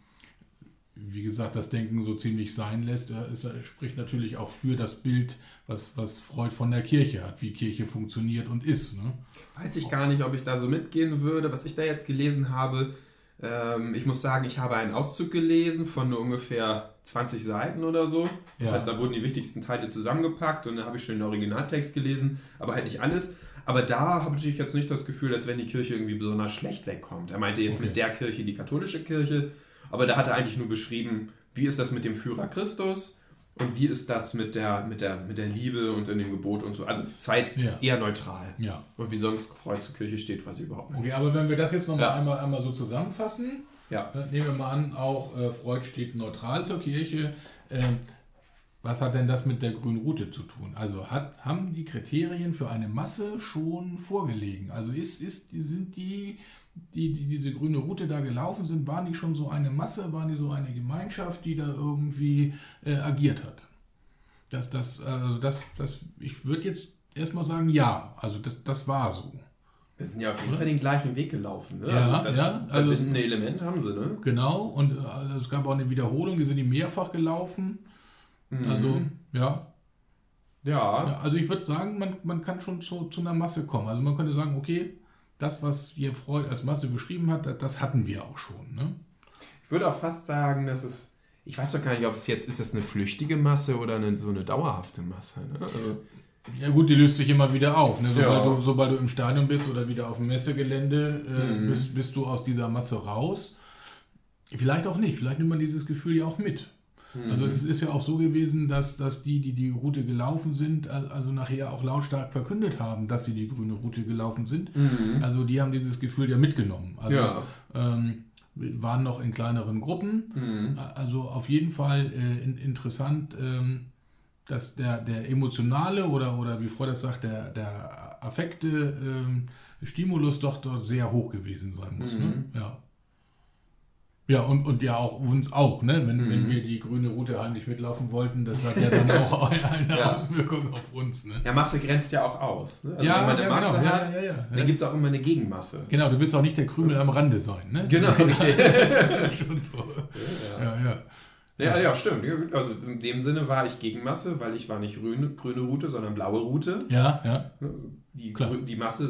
wie gesagt, das Denken so ziemlich sein lässt, äh, ist, spricht natürlich auch für das Bild, was, was Freud von der Kirche hat, wie Kirche funktioniert und ist. Ne? Weiß ich gar nicht, ob ich da so mitgehen würde. Was ich da jetzt gelesen habe, ähm, ich muss sagen, ich habe einen Auszug gelesen von nur ungefähr 20 Seiten oder so. Das Ja. heißt, da wurden die wichtigsten Teile zusammengepackt und dann habe ich schon den Originaltext gelesen, aber halt nicht alles. Aber da habe ich jetzt nicht das Gefühl, als wenn die Kirche irgendwie besonders schlecht wegkommt. Er meinte jetzt Okay. mit der Kirche die katholische Kirche, aber da hat er eigentlich nur beschrieben, wie ist das mit dem Führer Christus und wie ist das mit der, mit der, mit der Liebe und in dem Gebot und so. Also es war jetzt Ja. eher neutral. Ja. Und wie sonst Freud zur Kirche steht, weiß ich überhaupt nicht. Okay, aber wenn wir das jetzt nochmal Ja. einmal, einmal so zusammenfassen, Ja. äh, nehmen wir mal an, auch äh, Freud steht neutral zur Kirche. Ähm, was hat denn das mit der grünen Route zu tun? Also hat, haben die Kriterien für eine Masse schon vorgelegen? Also ist, ist, sind die, die, die diese grüne Route da gelaufen sind, waren die schon so eine Masse, waren die so eine Gemeinschaft, die da irgendwie äh, agiert hat? Das, das, also das, das, ich würde jetzt erstmal sagen, ja, also das, das war so. Wir sind ja auf jeden Fall den gleichen Weg gelaufen. Ne? Ja, also das ja, also verbindende Element haben sie, ne? Genau, und äh, es gab auch eine Wiederholung, die sind die mehrfach gelaufen. Mhm. Also, ja. Ja. ja also ich würde sagen, man, man kann schon zu, zu einer Masse kommen. Also man könnte sagen, okay, das, was hier Freud als Masse beschrieben hat, das, das hatten wir auch schon. Ne? Ich würde auch fast sagen, dass es. Ich weiß doch gar nicht, ob es jetzt ist das eine flüchtige Masse oder eine, so eine dauerhafte Masse. Ne? Also, Ja gut, die löst sich immer wieder auf. Ne? Sobald, Ja. du, sobald du im Stadion bist oder wieder auf dem Messegelände, äh, Mhm. bist, bist du aus dieser Masse raus. Vielleicht auch nicht. Vielleicht nimmt man dieses Gefühl ja auch mit. Mhm. Also es ist ja auch so gewesen, dass, dass die, die die Route gelaufen sind, al- also nachher auch lautstark verkündet haben, dass sie die grüne Route gelaufen sind. Mhm. Also die haben dieses Gefühl ja mitgenommen. Also Ja. ähm, waren noch in kleineren Gruppen. Mhm. Also auf jeden Fall äh, in, interessant, ähm, dass der, der emotionale oder, oder wie Freud das sagt, der, der affekte ähm, Stimulus doch dort sehr hoch gewesen sein muss. Ne? Mhm. Ja. Ja, und, und ja auch uns auch, ne? Wenn, Mhm. wenn wir die grüne Route heimlich mitlaufen wollten, das hat ja dann auch eine Ja. Auswirkung auf uns. Ne? ja, Masse grenzt ja auch aus. Ne? Also Ja, wenn man eine ja, Masse genau. Ja, hat, ja, dann gibt es auch immer eine Gegenmasse. Genau, du willst auch nicht der Krümel am Rande sein, ne? Genau, richtig. das ist schon so. Ja. Ja, ja. Ja, ja, stimmt. Also in dem Sinne war ich Gegenmasse, weil ich war nicht grüne, grüne Route, sondern blaue Route. Ja, ja. Die, Klar. Die Masse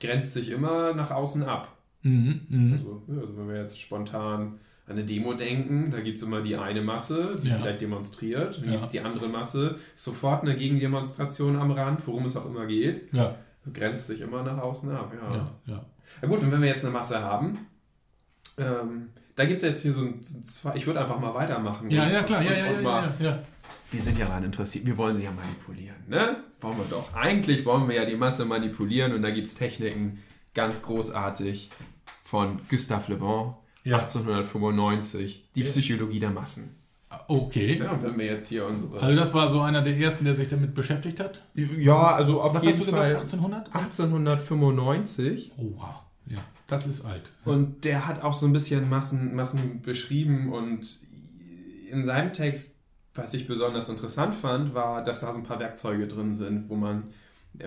grenzt sich immer nach außen ab. Mhm, mhm. Also, also wenn wir jetzt spontan an eine Demo denken, da gibt es immer die eine Masse, die Ja. vielleicht demonstriert, dann Ja. gibt es die andere Masse, sofort eine Gegendemonstration am Rand, worum es auch immer geht. Ja. Grenzt sich immer nach außen ab, ja. Ja, ja. Gut, und wenn wir jetzt eine Masse haben, ähm, da gibt es jetzt hier so ein, ich würde einfach mal weitermachen. Ja, ja, klar, ja, und- ja, und ja, mal- ja, ja. Wir sind ja daran interessiert, wir wollen sie ja manipulieren, ne? Wollen wir doch. Eigentlich wollen wir ja die Masse manipulieren und da gibt es Techniken, ganz großartig, von Gustave Le Bon, Ja. 1895, die Ja. Psychologie der Massen. Okay. Ja, und wenn wir jetzt hier unsere... Also das war so einer der ersten, der sich damit beschäftigt hat? ja, also auf Was jeden hast du Fall... gesagt, 1800? 1895. Oh, wow. Ja, das ist alt. Und der hat auch so ein bisschen Massen, Massen beschrieben und in seinem Text, was ich besonders interessant fand, war, dass da so ein paar Werkzeuge drin sind, wo man,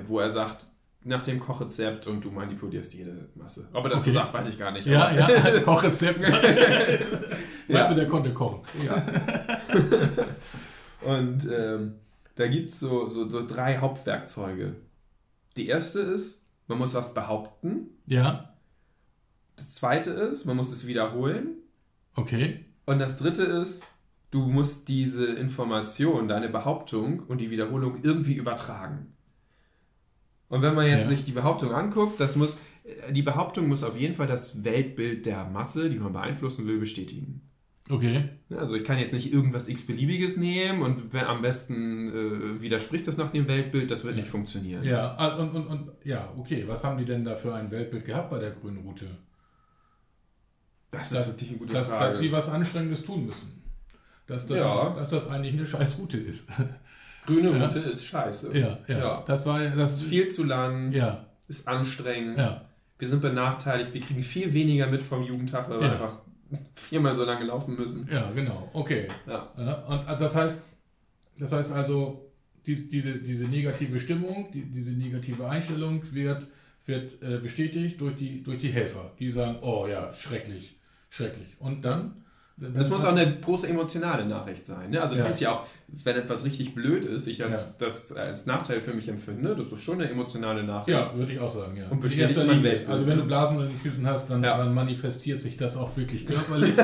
wo er sagt, nach dem Kochrezept und du manipulierst jede Masse. Ob er das Okay. so sagt, weiß ich gar nicht. Ja, ja, Kochrezept. weißt Ja. du, der konnte kochen. Ja. Und ähm, da gibt es so, so, so drei Hauptwerkzeuge. Die erste ist, man muss was behaupten. Ja, Das zweite ist, man muss es wiederholen. okay. Und das dritte ist, du musst diese Information, deine Behauptung und die Wiederholung irgendwie übertragen. Und wenn man jetzt Ja. sich die Behauptung anguckt, das muss, äh, die Behauptung muss auf jeden Fall das Weltbild der Masse, die man beeinflussen will, bestätigen. Okay. Also ich kann jetzt nicht irgendwas x-beliebiges nehmen und wenn am besten äh, widerspricht das noch dem Weltbild, das wird nicht funktionieren. Ja, ah, und, und, und ja, okay. Was haben die denn da für ein Weltbild gehabt bei der grünen Route? Das ist wirklich eine gute dass, Frage. Dass sie was Anstrengendes tun müssen. dass das, Ja. dass das eigentlich eine scheiß Route ist. Grüne Ja. Route ist scheiße. Ja, ja. Das war das ist viel zu lang, Ja. ist anstrengend. Ja. Wir sind benachteiligt, wir kriegen viel weniger mit vom Jugendtag, weil wir Ja. einfach viermal so lange laufen müssen. Ja, genau. Okay. Ja. und also das heißt, das heißt also, die, diese, diese negative Stimmung, die, diese negative Einstellung wird, wird äh, bestätigt durch die, durch die Helfer, die sagen, oh ja, schrecklich, schrecklich. Und dann? Das muss auch eine große emotionale Nachricht sein. Ne? Also das Ja. ist ja auch, wenn etwas richtig blöd ist, ich als, Ja. das als Nachteil für mich empfinde, das ist schon eine emotionale Nachricht. Ja, würde ich auch sagen, ja. Und bestätigt mein. Weltbild. Also wenn du ne? Blasen in den Füßen hast, dann, dann manifestiert sich das auch wirklich körperlich.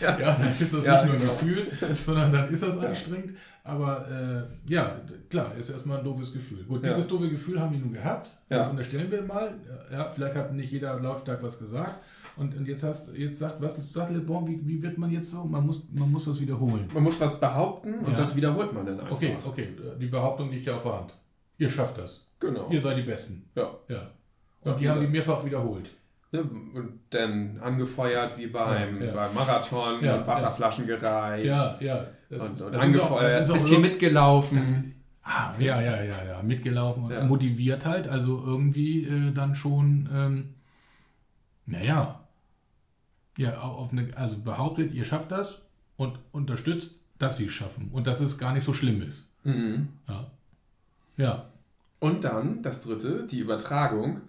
ja. Ja. dann ist das Ja, nicht nur ein genau. Gefühl, sondern dann ist das Ja. anstrengend. Aber äh, ja, klar, ist erstmal ein doofes Gefühl. Gut, Ja. dieses doofe Gefühl haben die nun gehabt. Ja. Unterstellen wir mal. Ja, vielleicht hat nicht jeder lautstark was gesagt. Und, und jetzt hast jetzt sagt, was sagt Le Bon, wie, wie wird man jetzt so? Man muss, man muss was wiederholen. Man muss was behaupten und Ja. das wiederholt man dann einfach. Okay, okay. Die Behauptung liegt ja auf der Hand. Ihr schafft das. Genau. Ihr seid die Besten. Ja. Ja. Und Ja, die haben die mehrfach wiederholt. Ne, Und dann angefeuert wie beim, Ja, ja. beim Marathon, Ja, und Wasserflaschen gereicht. Ja, ja. Das und ist- und das ist angefeuert, ist auch bisschen mitgelaufen. Ah, ja, ja, ja, ja. Mitgelaufen und motiviert halt. Also irgendwie äh, dann schon, ähm, naja. Ja, au- auf eine, also behauptet, ihr schafft das und unterstützt, dass sie es schaffen. Und dass es gar nicht so schlimm ist. Mhm. Ja. Ja. Und dann das dritte, die Übertragung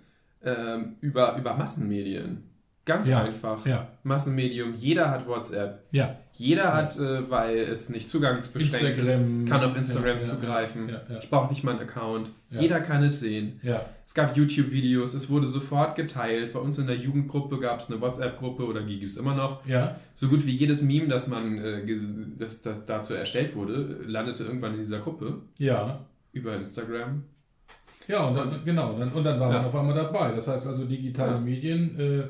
ähm, über, über Massenmedien. Ganz Ja, einfach. ja. Massenmedium, jeder hat WhatsApp. Ja. Jeder hat, äh, weil es nicht zugangsbeschränkt Instagram, ist, kann auf Instagram zugreifen. Ich brauche nicht mal einen Account. Jeder kann es sehen. Es gab YouTube-Videos, es wurde sofort geteilt. Bei uns in der Jugendgruppe gab es eine WhatsApp-Gruppe oder gibt es immer noch. So gut wie jedes Meme, das man äh, das, das dazu erstellt wurde, landete irgendwann in dieser Gruppe. Ja. Über Instagram. Ja, und dann, genau, dann, und dann war man auf einmal dabei. Das heißt also, digitale. Medien, äh,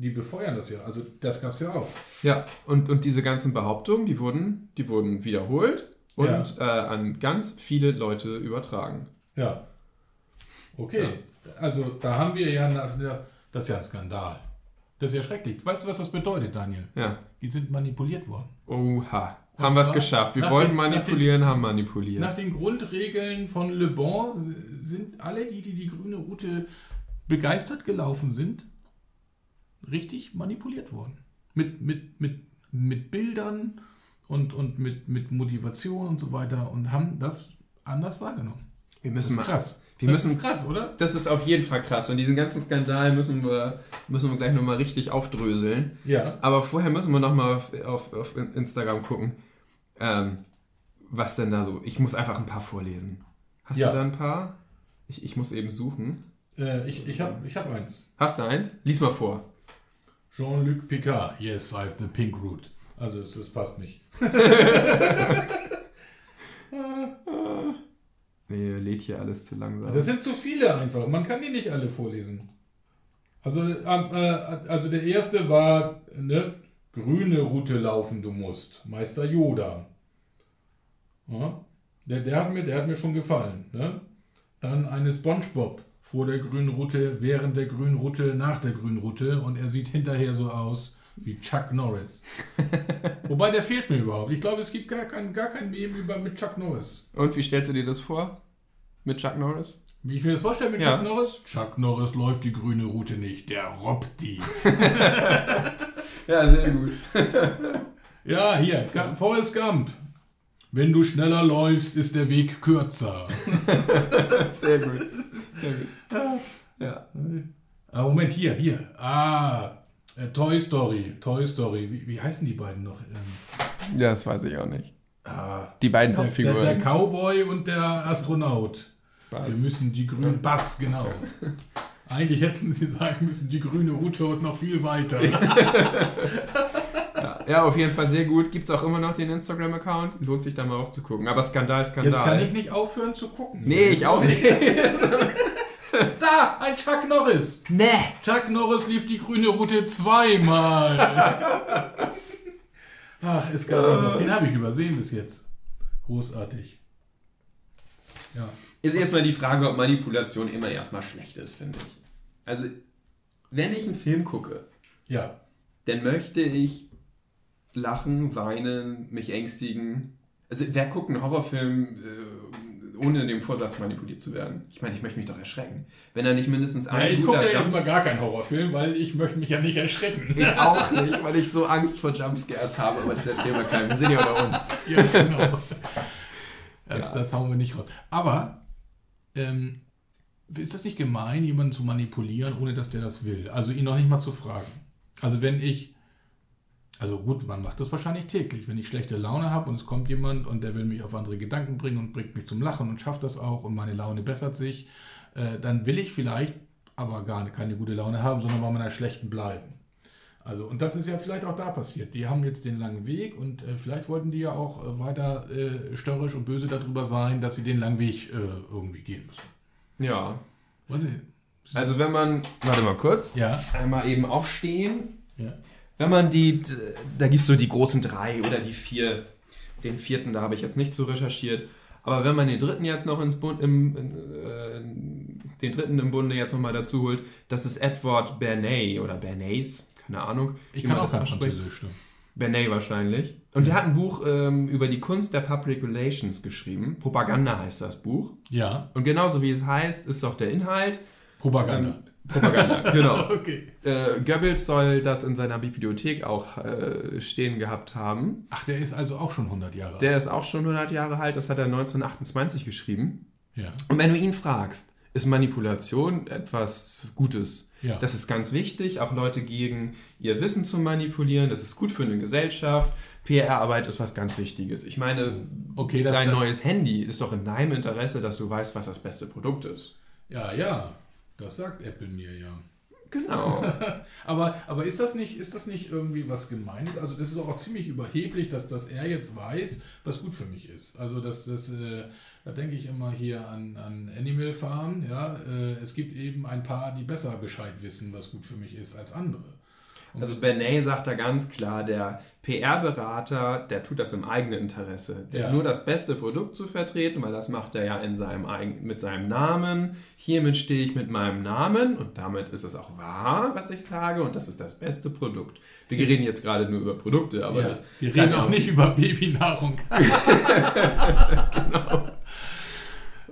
die befeuern das ja. Also das gab es ja auch. Ja, und, und diese ganzen Behauptungen, die wurden, die wurden wiederholt und äh, an ganz viele Leute übertragen. Ja. Okay. Also da haben wir ja, nach, ja, das ist ja ein Skandal. Das ist ja schrecklich. Weißt du, was das bedeutet, Daniel? Ja. Die sind manipuliert worden. Oha. Und haben wir es geschafft. Wir wollten den- nach den- manipulieren, haben manipuliert. Nach den Grundregeln von Le Bon sind alle, die, die die grüne Route begeistert gelaufen sind, richtig manipuliert worden. Mit, mit, mit, mit Bildern und, und mit, mit Motivation und so weiter und haben das anders wahrgenommen. Wir müssen das ist krass. Wir das müssen, ist krass, oder? Das ist auf jeden Fall krass. Und diesen ganzen Skandal müssen wir, müssen wir gleich nochmal richtig aufdröseln. Ja. Aber vorher müssen wir nochmal auf, auf, auf Instagram gucken, ähm, was denn da so. Ich muss einfach ein paar vorlesen. Hast Ja. du da ein paar? Ich, ich muss eben suchen. Äh, ich ich habe ich hab eins. Hast du eins? Lies mal vor. Jean-Luc Picard, yes, I have the pink route. Also es, es passt nicht. Nee, lädt hier alles zu langsam. Das sind zu viele einfach. Man kann die nicht alle vorlesen. Also, ähm, äh, also der erste war, ne, grüne Route laufen du musst. Meister Yoda. Ja, der, der, hat mir, der hat mir schon gefallen. Ne? Dann eine Spongebob vor der grünen Route, während der grünen Route, nach der grünen Route und er sieht hinterher so aus wie Chuck Norris. Wobei der fehlt mir überhaupt. Ich glaube, es gibt gar kein, gar kein Meme über mit Chuck Norris. Und wie stellst du dir das vor? Mit Chuck Norris? Wie ich mir das vorstelle mit Ja. Chuck Norris? Chuck Norris läuft die grüne Route nicht, der robbt die. Ja, sehr gut. ja, hier, Forrest Gump. Wenn du schneller läufst, ist der Weg kürzer. Sehr gut. Ja. Ah, Moment, hier, hier. Ah, äh, Toy Story. Toy Story. Wie, wie heißen die beiden noch? Ähm, Das weiß ich auch nicht. ah, Die beiden der, Hauptfiguren. Der, der Cowboy und der Astronaut. Bass. Wir müssen die grüne Bass, genau. Eigentlich hätten sie sagen müssen, die grüne Route und noch viel weiter. Ja, auf jeden Fall sehr gut. Gibt es auch immer noch den Instagram-Account? Lohnt sich da mal aufzugucken. Aber Skandal, Skandal. Jetzt kann ich nicht aufhören zu gucken. Nee, ich auch nicht. Da, ein Chuck Norris. Nee. Chuck Norris lief die grüne Route zweimal. Ach, es gab auch noch. Den habe ich übersehen bis jetzt. Großartig. Ja. Ist erstmal die Frage, ob Manipulation immer erstmal schlecht ist, finde ich. Also, wenn ich einen Film gucke, Ja. dann möchte ich lachen, weinen, mich ängstigen. Also wer guckt einen Horrorfilm, äh, ohne dem Vorsatz manipuliert zu werden? Ich meine, ich möchte mich doch erschrecken. Wenn er nicht mindestens Ja, ein ich guter gucke ja erstmal gar keinen Horrorfilm, weil ich möchte mich ja nicht erschrecken. Ich auch nicht, weil ich so Angst vor Jumpscares habe, aber das erzählen wir keinem. Wir sind ja unter uns. Ja, genau. Das, Ja. das hauen wir nicht raus. Aber ähm, ist das nicht gemein, jemanden zu manipulieren, ohne dass der das will? Also ihn noch nicht mal zu fragen. Also wenn ich, also gut, man macht das wahrscheinlich täglich. Wenn ich schlechte Laune habe und es kommt jemand und der will mich auf andere Gedanken bringen und bringt mich zum Lachen und schafft das auch und meine Laune bessert sich, äh, dann will ich vielleicht aber gar keine gute Laune haben, sondern bei meiner schlechten bleiben. Also, und das ist ja vielleicht auch da passiert. Die haben jetzt den langen Weg und äh, vielleicht wollten die ja auch äh, weiter äh, störrisch und böse darüber sein, dass sie den langen Weg äh, irgendwie gehen müssen. Ja. Also wenn man, warte mal kurz, Ja. einmal eben aufstehen. Ja. Wenn man die, da gibt es so die großen drei oder die vier. Den vierten, da habe ich jetzt nicht so recherchiert. Aber wenn man den dritten jetzt noch ins Bund, im, äh, den dritten im Bunde jetzt nochmal dazu holt, das ist Edward Bernays oder Bernays, keine Ahnung. Ich kann auch kein. Französisch. Bernays wahrscheinlich. Und der hat ein Buch ähm, über die Kunst der Public Relations geschrieben. Propaganda heißt das Buch. Ja. Und genauso wie es heißt, ist doch der Inhalt. Propaganda. Ähm, Propaganda, genau. Okay. Äh, Goebbels soll das in seiner Bibliothek auch äh, stehen gehabt haben. Ach, der ist also auch schon 100 Jahre alt. Der ist auch schon 100 Jahre alt, das hat er 1928 geschrieben. Ja. Und wenn du ihn fragst, ist Manipulation etwas Gutes? Ja. Das ist ganz wichtig, auch Leute gegen ihr Wissen zu manipulieren. Das ist gut für eine Gesellschaft. PR-Arbeit ist was ganz Wichtiges. Ich meine, Okay, dein neues Handy ist doch in deinem Interesse, dass du weißt, was das beste Produkt ist. Ja, ja. Das sagt Apple mir ja. Genau. aber, aber ist das nicht, ist das nicht irgendwie was Gemeines? Also das ist auch ziemlich überheblich, dass, dass er jetzt weiß, was gut für mich ist. Also das, das äh, da denke ich immer hier an, an Animal Farm. Ja, äh, es gibt eben ein paar, die besser Bescheid wissen, was gut für mich ist, als andere. Also Benet sagt da ganz klar, der PR-Berater, der tut das im eigenen Interesse. Der Ja. Nur das beste Produkt zu vertreten, weil das macht er ja in seinem eigen, mit seinem Namen. Hiermit stehe ich mit meinem Namen und damit ist es auch wahr, was ich sage und das ist das beste Produkt. Wir reden jetzt gerade nur über Produkte, aber ja, das wir reden auch nicht über Babynahrung. genau.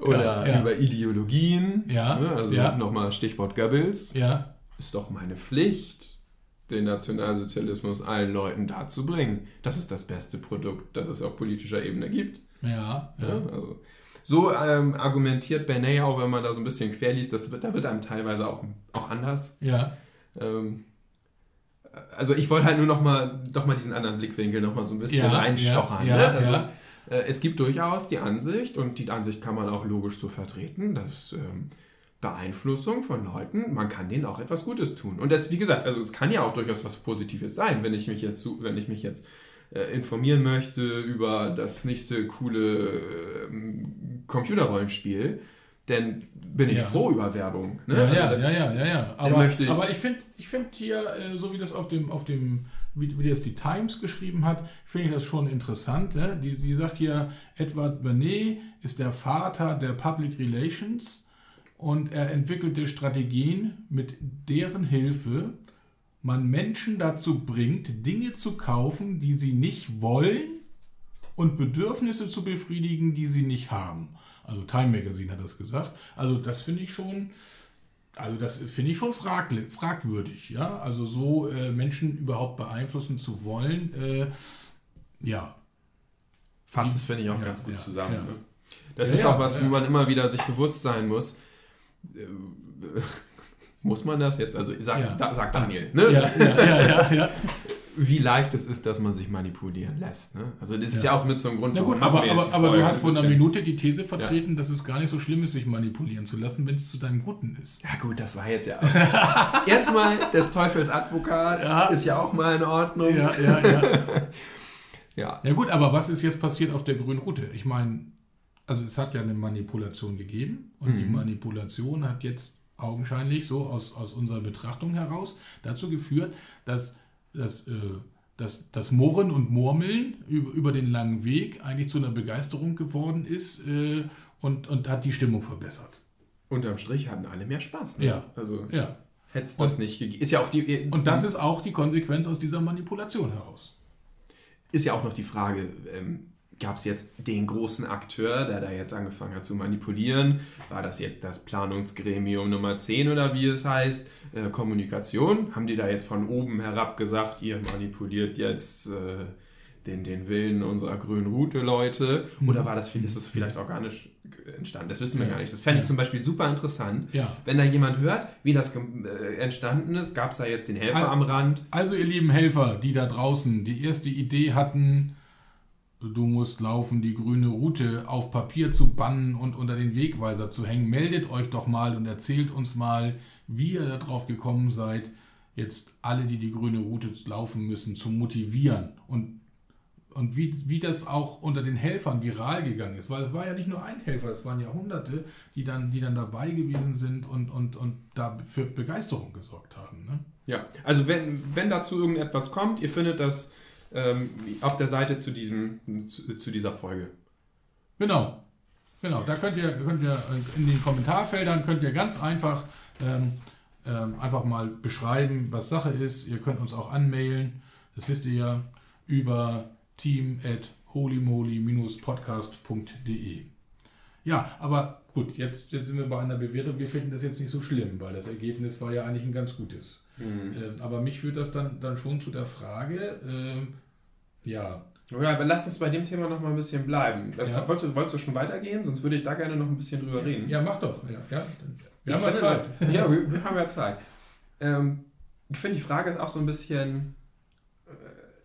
Oder Ja, ja. über Ideologien. Ja, Ne? Also ja. nochmal Stichwort Goebbels. Ja. Ist doch meine Pflicht, den Nationalsozialismus allen Leuten darzubringen. Das ist das beste Produkt, das es auf politischer Ebene gibt. Ja, Ja, ja. also so ähm, argumentiert Benet auch, wenn man da so ein bisschen querliest, das wird, da wird einem teilweise auch, auch anders. Ja. Ähm, also ich wollte halt nur noch mal, diesen anderen Blickwinkel noch mal so ein bisschen Ja, reinstochern. ja, ne? also, äh, es gibt durchaus die Ansicht, und die Ansicht kann man auch logisch so vertreten, dass ähm, Beeinflussung von Leuten, man kann denen auch etwas Gutes tun. Und das, wie gesagt, also es kann ja auch durchaus was Positives sein, wenn ich mich jetzt, wenn ich mich jetzt äh, informieren möchte über das nächste coole ähm, Computerrollenspiel, dann bin ich Ja. froh über Werbung. Ne? Ja, ja, Also, ja, ja, ja, ja. dann Aber, ich, aber ich finde ich find hier, äh, so wie das auf dem, auf dem wie, wie das die Times geschrieben hat, finde ich das schon interessant. Ne? Die, die sagt hier, Edward Bernet ist der Vater der Public Relations und er entwickelte Strategien, mit deren Hilfe man Menschen dazu bringt, Dinge zu kaufen, die sie nicht wollen und Bedürfnisse zu befriedigen, die sie nicht haben. Also Time Magazine hat das gesagt. Also das finde ich schon, also das finde ich schon fragli- fragwürdig, ja. Also so äh, Menschen überhaupt beeinflussen zu wollen, äh, ja. fasst es, finde ich, auch Ja, ganz gut ja, zusammen. ja. Ne? Das ist auch was, wo man immer wieder sich bewusst sein muss. Äh, Muss man das jetzt? Also sag, Ja. da, sag Daniel. Ne? Ja, ja, ja. Wie leicht es ist, dass man sich manipulieren lässt. Ne? Also das ist ja, auch mit so einem Grund, Na gut, aber, aber, aber du hast vor ein einer. Minute die These vertreten, dass es gar nicht so schlimm ist, sich manipulieren zu lassen, wenn es zu deinem Guten ist. Ja gut, das war jetzt ja. Erstmal des Teufels Advokat ist ja auch mal in Ordnung. Ja, ja, ja. ja. Ja gut, aber was ist jetzt passiert auf der grünen Route? Ich meine, also es hat ja eine Manipulation gegeben und die Mhm. Manipulation hat jetzt augenscheinlich so aus, aus unserer Betrachtung heraus dazu geführt, dass, dass, äh, dass das Murren und Murmeln über, über den langen Weg eigentlich zu einer Begeisterung geworden ist äh, und, und hat die Stimmung verbessert. Unterm Strich hatten alle mehr Spaß. Ne? Ja. Also Ja. hätte es das nicht gegeben. Ist ja auch die. Und das ist auch die Konsequenz aus dieser Manipulation heraus. ist ja auch noch die Frage, ähm, gab es jetzt den großen Akteur, der da jetzt angefangen hat zu manipulieren? War das jetzt das Planungsgremium Nummer 10 oder wie es heißt? Äh, Kommunikation? Haben die da jetzt von oben herab gesagt, ihr manipuliert jetzt äh, den, den Willen unserer grünen Route, Leute? Oder war das, ist das vielleicht organisch entstanden? Das wissen wir Ja. gar nicht. Das fände ich Ja. zum Beispiel super interessant. Ja. Wenn da jemand hört, wie das äh, entstanden ist, gab es da jetzt den Helfer Al- am Rand? Also ihr lieben Helfer, die da draußen die erste Idee hatten, du musst laufen, die grüne Route auf Papier zu bannen und unter den Wegweiser zu hängen, meldet euch doch mal und erzählt uns mal, wie ihr darauf gekommen seid, jetzt alle, die die grüne Route laufen müssen, zu motivieren und und wie, wie das auch unter den Helfern viral gegangen ist, weil es war ja nicht nur ein Helfer, es waren ja Hunderte, die dann, die dann dabei gewesen sind und, und, und da für Begeisterung gesorgt haben. Ne? Ja, also wenn, wenn dazu irgendetwas kommt, ihr findet das ähm, auf der Seite zu, diesem, zu, zu dieser Folge. Genau. Genau, da könnt ihr, könnt ihr in den Kommentarfeldern könnt ihr ganz einfach ähm, ähm, einfach mal beschreiben, was Sache ist. Ihr könnt uns auch anmailen, das wisst ihr ja, über team at holymoly-podcast.de. Ja, aber gut, jetzt, jetzt sind wir bei einer Bewertung. Wir finden das jetzt nicht so schlimm, weil das Ergebnis war ja eigentlich ein ganz gutes. Mhm. Ähm, aber mich führt das dann, dann schon zu der Frage, ähm, ja, Oder aber lass uns bei dem Thema noch mal ein bisschen bleiben. Äh, Ja. Wolltest, du, wolltest du schon weitergehen? Sonst würde ich da gerne noch ein bisschen drüber reden. ja, mach doch. Ja, ja. Wir haben ja finde, Zeit. Ja, wir, wir haben ja Zeit. Ähm, ich finde, die Frage ist auch so ein bisschen, äh,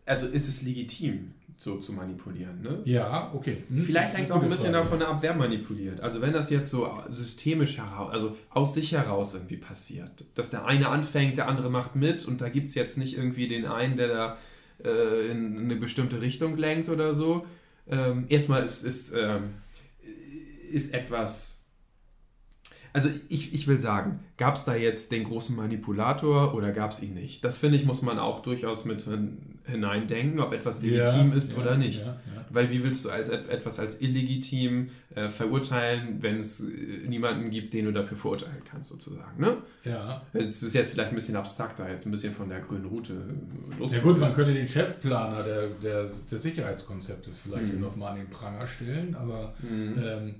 also ist es legitim, so zu manipulieren? Ne? Ja, okay. Hm, Vielleicht hängt es auch ein bisschen Frage. davon ab, wer manipuliert. Also wenn das jetzt so systemisch heraus, also aus sich heraus irgendwie passiert, dass der eine anfängt, der andere macht mit und da gibt es jetzt nicht irgendwie den einen, der da äh, in eine bestimmte Richtung lenkt oder so. Ähm, erstmal ist, ist, ähm, ist etwas... Also ich, ich will sagen, gab es da jetzt den großen Manipulator oder gab es ihn nicht? Das finde ich, muss man auch durchaus mit hin, hineindenken, ob etwas legitim Ja, ist ja, oder nicht. ja. Weil wie willst du als et- etwas als illegitim äh, verurteilen, wenn es äh, niemanden gibt, den du dafür verurteilen kannst, sozusagen. Ne? Ja. Es ist jetzt vielleicht ein bisschen abstrakter, jetzt ein bisschen von der grünen Route los. Ja gut, man könnte den Chefplaner der, der, des Sicherheitskonzeptes vielleicht Mhm. nochmal an den Pranger stellen, aber Mhm. ähm, äh,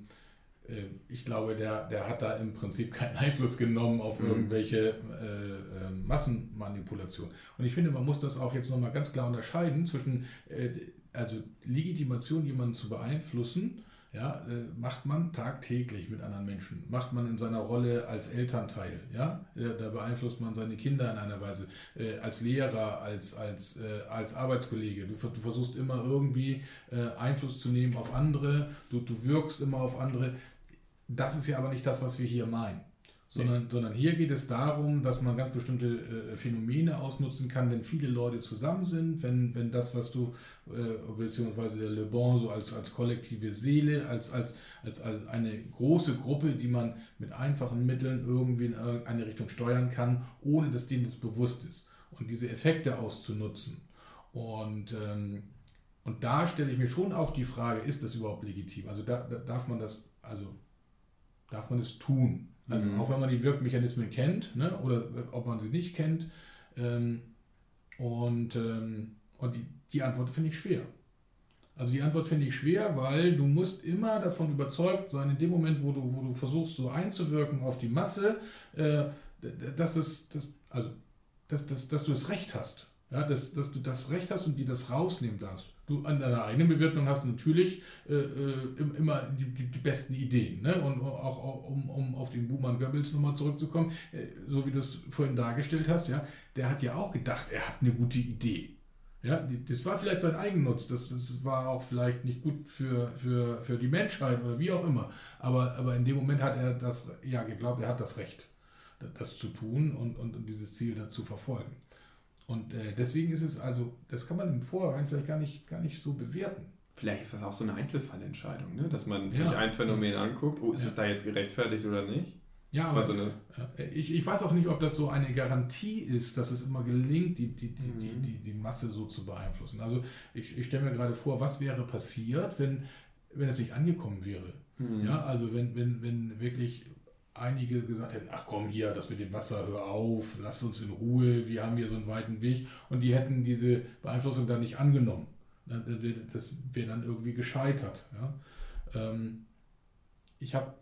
ich glaube, der, der hat da im Prinzip keinen Einfluss genommen auf Mhm. irgendwelche äh, äh, Massenmanipulationen. Und ich finde, man muss das auch jetzt nochmal ganz klar unterscheiden zwischen, äh, also Legitimation, jemanden zu beeinflussen, ja, äh, macht man tagtäglich mit anderen Menschen, macht man in seiner Rolle als Elternteil, ja, äh, da beeinflusst man seine Kinder in einer Weise, äh, als Lehrer, als, als, äh, als Arbeitskollege. Du, du versuchst immer irgendwie äh, Einfluss zu nehmen auf andere, du, du wirkst immer auf andere. Das ist ja aber nicht das, was wir hier meinen. Sondern, sondern hier geht es darum, dass man ganz bestimmte äh, Phänomene ausnutzen kann, wenn viele Leute zusammen sind, wenn, wenn das, was du, äh, beziehungsweise der Le Bon so als, als kollektive Seele, als, als, als, als eine große Gruppe, die man mit einfachen Mitteln irgendwie in irgendeine Richtung steuern kann, ohne dass denen das bewusst ist. Und diese Effekte auszunutzen. Und, ähm, und da stelle ich mir schon auch die Frage, ist das überhaupt legitim? Also da, da darf man das, also darf man es tun? Also Mhm. auch wenn man die Wirkmechanismen kennt, ne, oder ob man sie nicht kennt. Ähm, und ähm, und die, die Antwort finde ich schwer. Also die Antwort finde ich schwer, weil du musst immer davon überzeugt sein, in dem Moment, wo du, wo du versuchst, so einzuwirken auf die Masse, äh, dass, es, dass, also, dass, dass, dass du das Recht hast. Ja, dass, dass du das Recht hast und dir das rausnehmen darfst. Du an deiner eigenen Bewertung hast natürlich äh, äh, im- immer die, die, die besten Ideen. Ne? Und auch, um, um auf den Buhmann Goebbels nochmal zurückzukommen, äh, so wie du es vorhin dargestellt hast, ja, der hat ja auch gedacht, er hat eine gute Idee. Ja, das war vielleicht sein Eigennutz, das, das war auch vielleicht nicht gut für, für, für die Menschheit oder wie auch immer. Aber, aber in dem Moment hat er das ja geglaubt, er hat das Recht, da- das zu tun und, und dieses Ziel dann zu verfolgen. Und äh, deswegen ist es also, das kann man im Vorhinein vielleicht gar nicht, gar nicht so bewerten. Vielleicht ist das auch so eine Einzelfallentscheidung, ne? dass man sich Ja. ein Phänomen anguckt, oh, ist Ja. es da jetzt gerechtfertigt oder nicht? Ja, aber so ja, ich, ich weiß auch nicht, ob das so eine Garantie ist, dass es immer gelingt, die, die, die, Mhm. die, die, die Masse so zu beeinflussen. Also ich, ich stelle mir gerade vor, was wäre passiert, wenn, wenn es nicht angekommen wäre. Mhm. Ja, also wenn, wenn, wenn wirklich einige gesagt hätten, ach komm hier, das mit dem Wasser, hör auf, lass uns in Ruhe, wir haben hier so einen weiten Weg und die hätten diese Beeinflussung dann nicht angenommen. Das wäre dann irgendwie gescheitert. Ja. Ähm, ich habe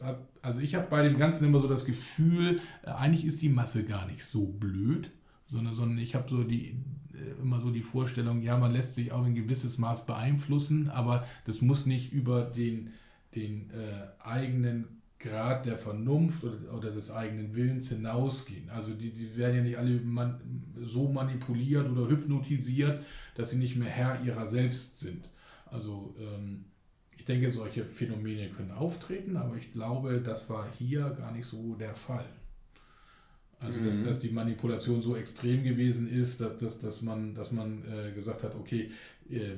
also ich habe bei dem Ganzen immer so das Gefühl, äh, eigentlich ist die Masse gar nicht so blöd, sondern, sondern ich habe so die äh, immer so die Vorstellung, ja, man lässt sich auch in gewisses Maß beeinflussen, aber das muss nicht über den, den äh, eigenen Grad der Vernunft oder, oder, des eigenen Willens hinausgehen. Also die, die werden ja nicht alle man, so manipuliert oder hypnotisiert, dass sie nicht mehr Herr ihrer selbst sind. Also ähm, ich denke, solche Phänomene können auftreten, aber ich glaube, das war hier gar nicht so der Fall. Also, dass, mhm. dass die Manipulation so extrem gewesen ist, dass, dass, dass man, dass man äh, gesagt hat, okay, äh,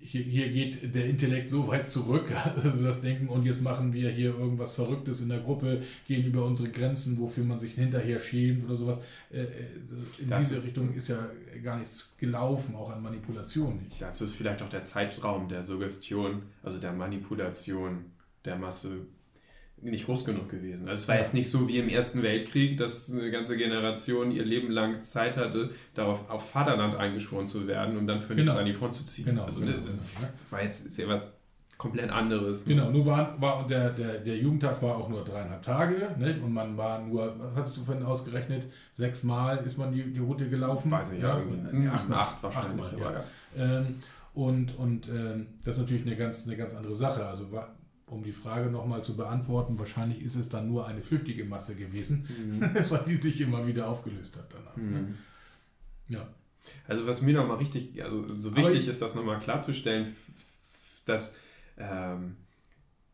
hier, hier geht der Intellekt so weit zurück, also das Denken, und jetzt machen wir hier irgendwas Verrücktes in der Gruppe, gehen über unsere Grenzen, wofür man sich hinterher schämt oder sowas. Äh, äh, in das diese ist, Richtung ist ja gar nichts gelaufen, auch an Manipulation nicht. Dazu ist vielleicht auch der Zeitraum der Suggestion, also der Manipulation der Masse nicht groß genug gewesen. Also es war ja. jetzt nicht so wie im Ersten Weltkrieg, dass eine ganze Generation ihr Leben lang Zeit hatte, darauf auf Vaterland eingeschworen zu werden und dann für nichts genau. an die Front zu ziehen. Genau, also genau, das genau, war jetzt ist ja was komplett anderes. Genau, nur war, war der, der, der Jugendtag war auch nur dreieinhalb Tage ne? und man war nur, was hattest du vorhin ausgerechnet, sechsmal ist man die, die Route gelaufen. Weiß ich ja, ja acht, acht wahrscheinlich. Achtmal, ja. ja. Ähm, und und ähm, das ist natürlich eine ganz, eine ganz andere Sache. Also war, um die Frage nochmal zu beantworten, wahrscheinlich ist es dann nur eine flüchtige Masse gewesen, mhm. weil die sich immer wieder aufgelöst hat danach. Ne? Mhm. Ne? Ja. Also was mir nochmal richtig, also so wichtig ich, ist, das nochmal klarzustellen, dass ähm,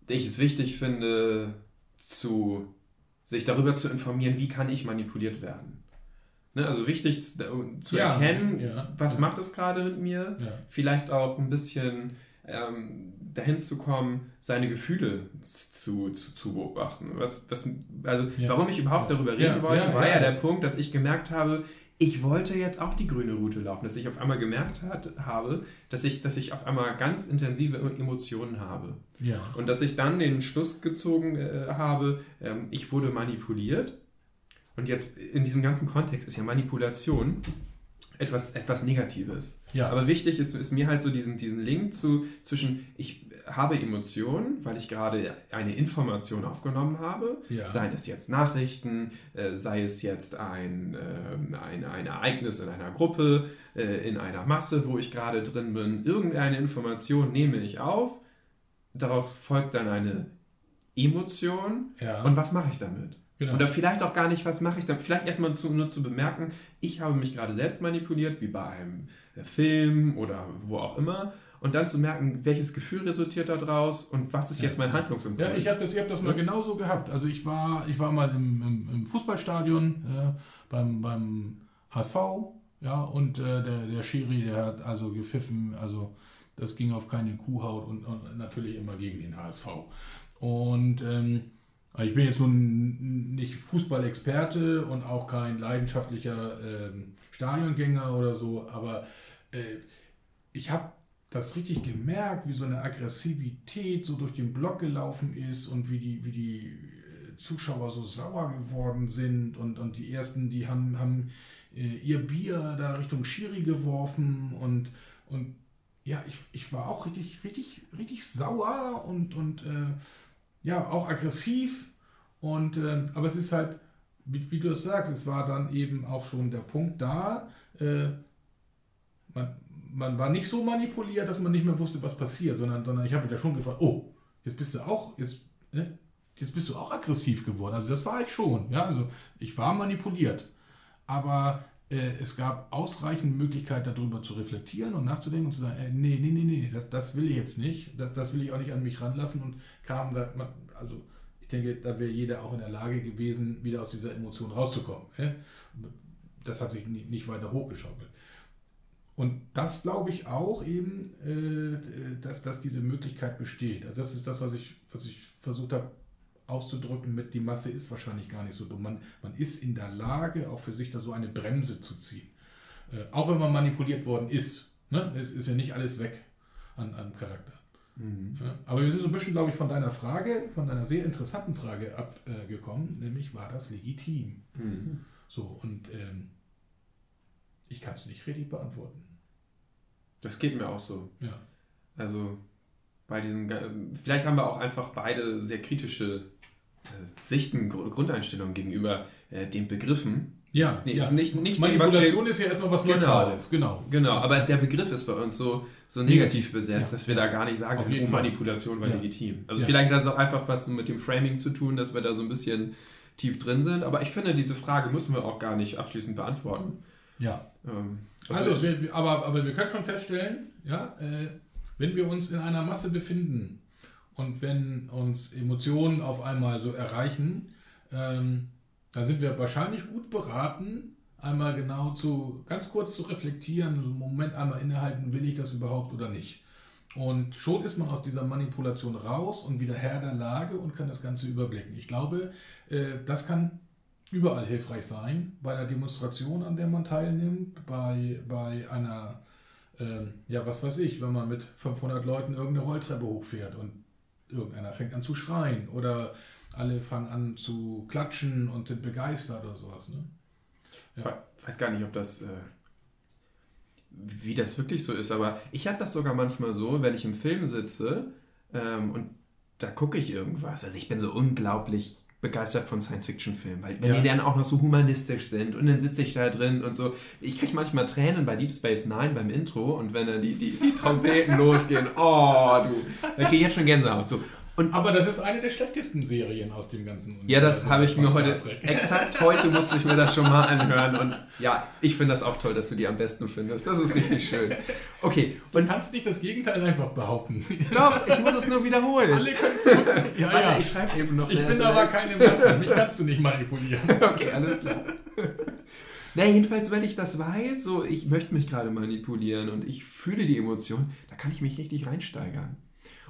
ich es wichtig finde, zu, sich darüber zu informieren, wie kann ich manipuliert werden. Ne, also wichtig zu, zu ja, erkennen, ja, was ja. macht es gerade mit mir, vielleicht auch ein bisschen ähm, dahin zu kommen, seine Gefühle zu, zu, zu beobachten. Was, was, also, ja. warum ich überhaupt darüber reden ja, wollte, ja, war ja, der Punkt, dass ich gemerkt habe, ich wollte jetzt auch die grüne Route laufen, dass ich auf einmal gemerkt hat, habe, dass ich, dass ich auf einmal ganz intensive Emotionen habe. Ja. Und dass ich dann den Schluss gezogen äh, habe, ähm, ich wurde manipuliert. Und jetzt in diesem ganzen Kontext ist ja Manipulation etwas, etwas Negatives. Ja. Aber wichtig ist, ist mir halt so diesen, diesen Link zu, zwischen, ich habe Emotionen, weil ich gerade eine Information aufgenommen habe, ja. seien es jetzt Nachrichten, äh, sei es jetzt ein, äh, ein, ein Ereignis in einer Gruppe, äh, in einer Masse, wo ich gerade drin bin. Irgendeine Information nehme ich auf, daraus folgt dann eine Emotion ja. und was mache ich damit? Genau. Oder vielleicht auch gar nicht, was mache ich da? Vielleicht erstmal zu, nur zu bemerken, ich habe mich gerade selbst manipuliert, wie bei einem äh, Film oder wo auch immer. Und dann zu merken, welches Gefühl resultiert daraus und was ist jetzt mein Handlungsimpuls. Ja, ich habe das, hab das mal genauso gehabt. Also ich war, ich war mal im, im, im Fußballstadion äh, beim, beim HSV, ja, und äh, der, der Schiri, der hat also gepfiffen, also das ging auf keine Kuhhaut und, und natürlich immer gegen den HSV. Und ähm, ich bin jetzt nun nicht Fußballexperte und auch kein leidenschaftlicher ähm, Stadiongänger oder so, aber äh, ich habe das richtig gemerkt, wie so eine Aggressivität so durch den Block gelaufen ist und wie die, wie die äh, Zuschauer so sauer geworden sind und, und die ersten, die haben, haben äh, ihr Bier da Richtung Schiri geworfen und, und ja, ich, ich war auch richtig, richtig, richtig sauer und, und äh, ja, auch aggressiv. Und, äh, aber es ist halt, wie, wie, du es sagst, es war dann eben auch schon der Punkt da. Äh, man, man war nicht so manipuliert, dass man nicht mehr wusste, was passiert, sondern, sondern ich habe mich da schon gefragt, oh, jetzt bist du auch, jetzt, ne, jetzt bist du auch aggressiv geworden. Also das war ich schon. Ja? Also ich war manipuliert. Aber es gab ausreichend Möglichkeit, darüber zu reflektieren und nachzudenken und zu sagen, äh, nee, nee, nee, nee, das, das will ich jetzt nicht, das, das will ich auch nicht an mich ranlassen und kam da, also ich denke, da wäre jeder auch in der Lage gewesen, wieder aus dieser Emotion rauszukommen. Äh? Das hat sich nicht weiter hochgeschaukelt. Und das glaube ich auch eben, äh, dass, dass diese Möglichkeit besteht. Also das ist das, was ich, was ich versucht habe auszudrücken mit, die Masse ist wahrscheinlich gar nicht so dumm. Man, man ist in der Lage, auch für sich da so eine Bremse zu ziehen. Äh, auch wenn man manipuliert worden ist. Ne? Es ist ja nicht alles weg an, an Charakter. Mhm. Ja, aber wir sind so ein bisschen, glaube ich, von deiner Frage, von deiner sehr interessanten Frage abgekommen, äh, nämlich war das legitim? Mhm. So, und ähm, ich kann es nicht richtig beantworten. Das geht mir auch so. Ja. Also bei diesen, vielleicht haben wir auch einfach beide sehr kritische Sichten, Gru- Grundeinstellungen gegenüber äh, den Begriffen. Ja, Ist nicht, ja. ist nicht, nicht Manipulation wir- ist ja erstmal was Genau. Neutrales, genau. Genau, aber der Begriff ist bei uns so, so negativ besetzt, Ja. dass wir da gar nicht sagen Auf können, oh. Manipulation war Ja. legitim. Also Ja. vielleicht hat es auch einfach was mit dem Framing zu tun, dass wir da so ein bisschen tief drin sind. Aber ich finde, diese Frage müssen wir auch gar nicht abschließend beantworten. Ja. Ähm, Also, wir, wir- aber, aber wir können schon feststellen, ja, äh, wenn wir uns in einer Masse befinden und wenn uns Emotionen auf einmal so erreichen, ähm, dann sind wir wahrscheinlich gut beraten, einmal genau zu, ganz kurz zu reflektieren, einen Moment einmal innehalten, will ich das überhaupt oder nicht. Und schon ist man aus dieser Manipulation raus und wieder Herr der Lage und kann das Ganze überblicken. Ich glaube, äh, das kann überall hilfreich sein, bei einer Demonstration, an der man teilnimmt, bei, bei einer, ähm, ja, was weiß ich, wenn man mit 500 Leuten irgendeine Rolltreppe hochfährt und irgendeiner fängt an zu schreien oder alle fangen an zu klatschen und sind begeistert oder sowas. Ne? Ich weiß gar nicht, ob das, äh, wie das wirklich so ist, aber ich habe das sogar manchmal so, wenn ich im Film sitze ähm, und da gucke ich irgendwas. Also ich bin so unglaublich begeistert von Science-Fiction-Filmen, weil Ja. die dann auch noch so humanistisch sind und dann sitze ich da drin und so. Ich kriege manchmal Tränen bei Deep Space Nine beim Intro und wenn dann die, die, die Trompeten losgehen, oh du, da kriege ich jetzt schon Gänsehaut. So. Und Aber das ist eine der schlechtesten Serien aus dem ganzen ja, das habe ich mir heute, exakt heute musste ich mir das schon mal anhören und ja, ich finde das auch toll, dass du die am besten findest. Das ist richtig schön. Okay, Du kannst nicht das Gegenteil einfach behaupten. doch, ich muss es nur wiederholen. Alle können es. Ja, Warte, ja. ich schreibe eben noch Ich bin SMS. aber keine Masse. Mich kannst du nicht manipulieren. Okay, alles klar. Na, jedenfalls, wenn ich das weiß, so ich möchte mich gerade manipulieren und ich fühle die Emotion, da kann ich mich richtig reinsteigern.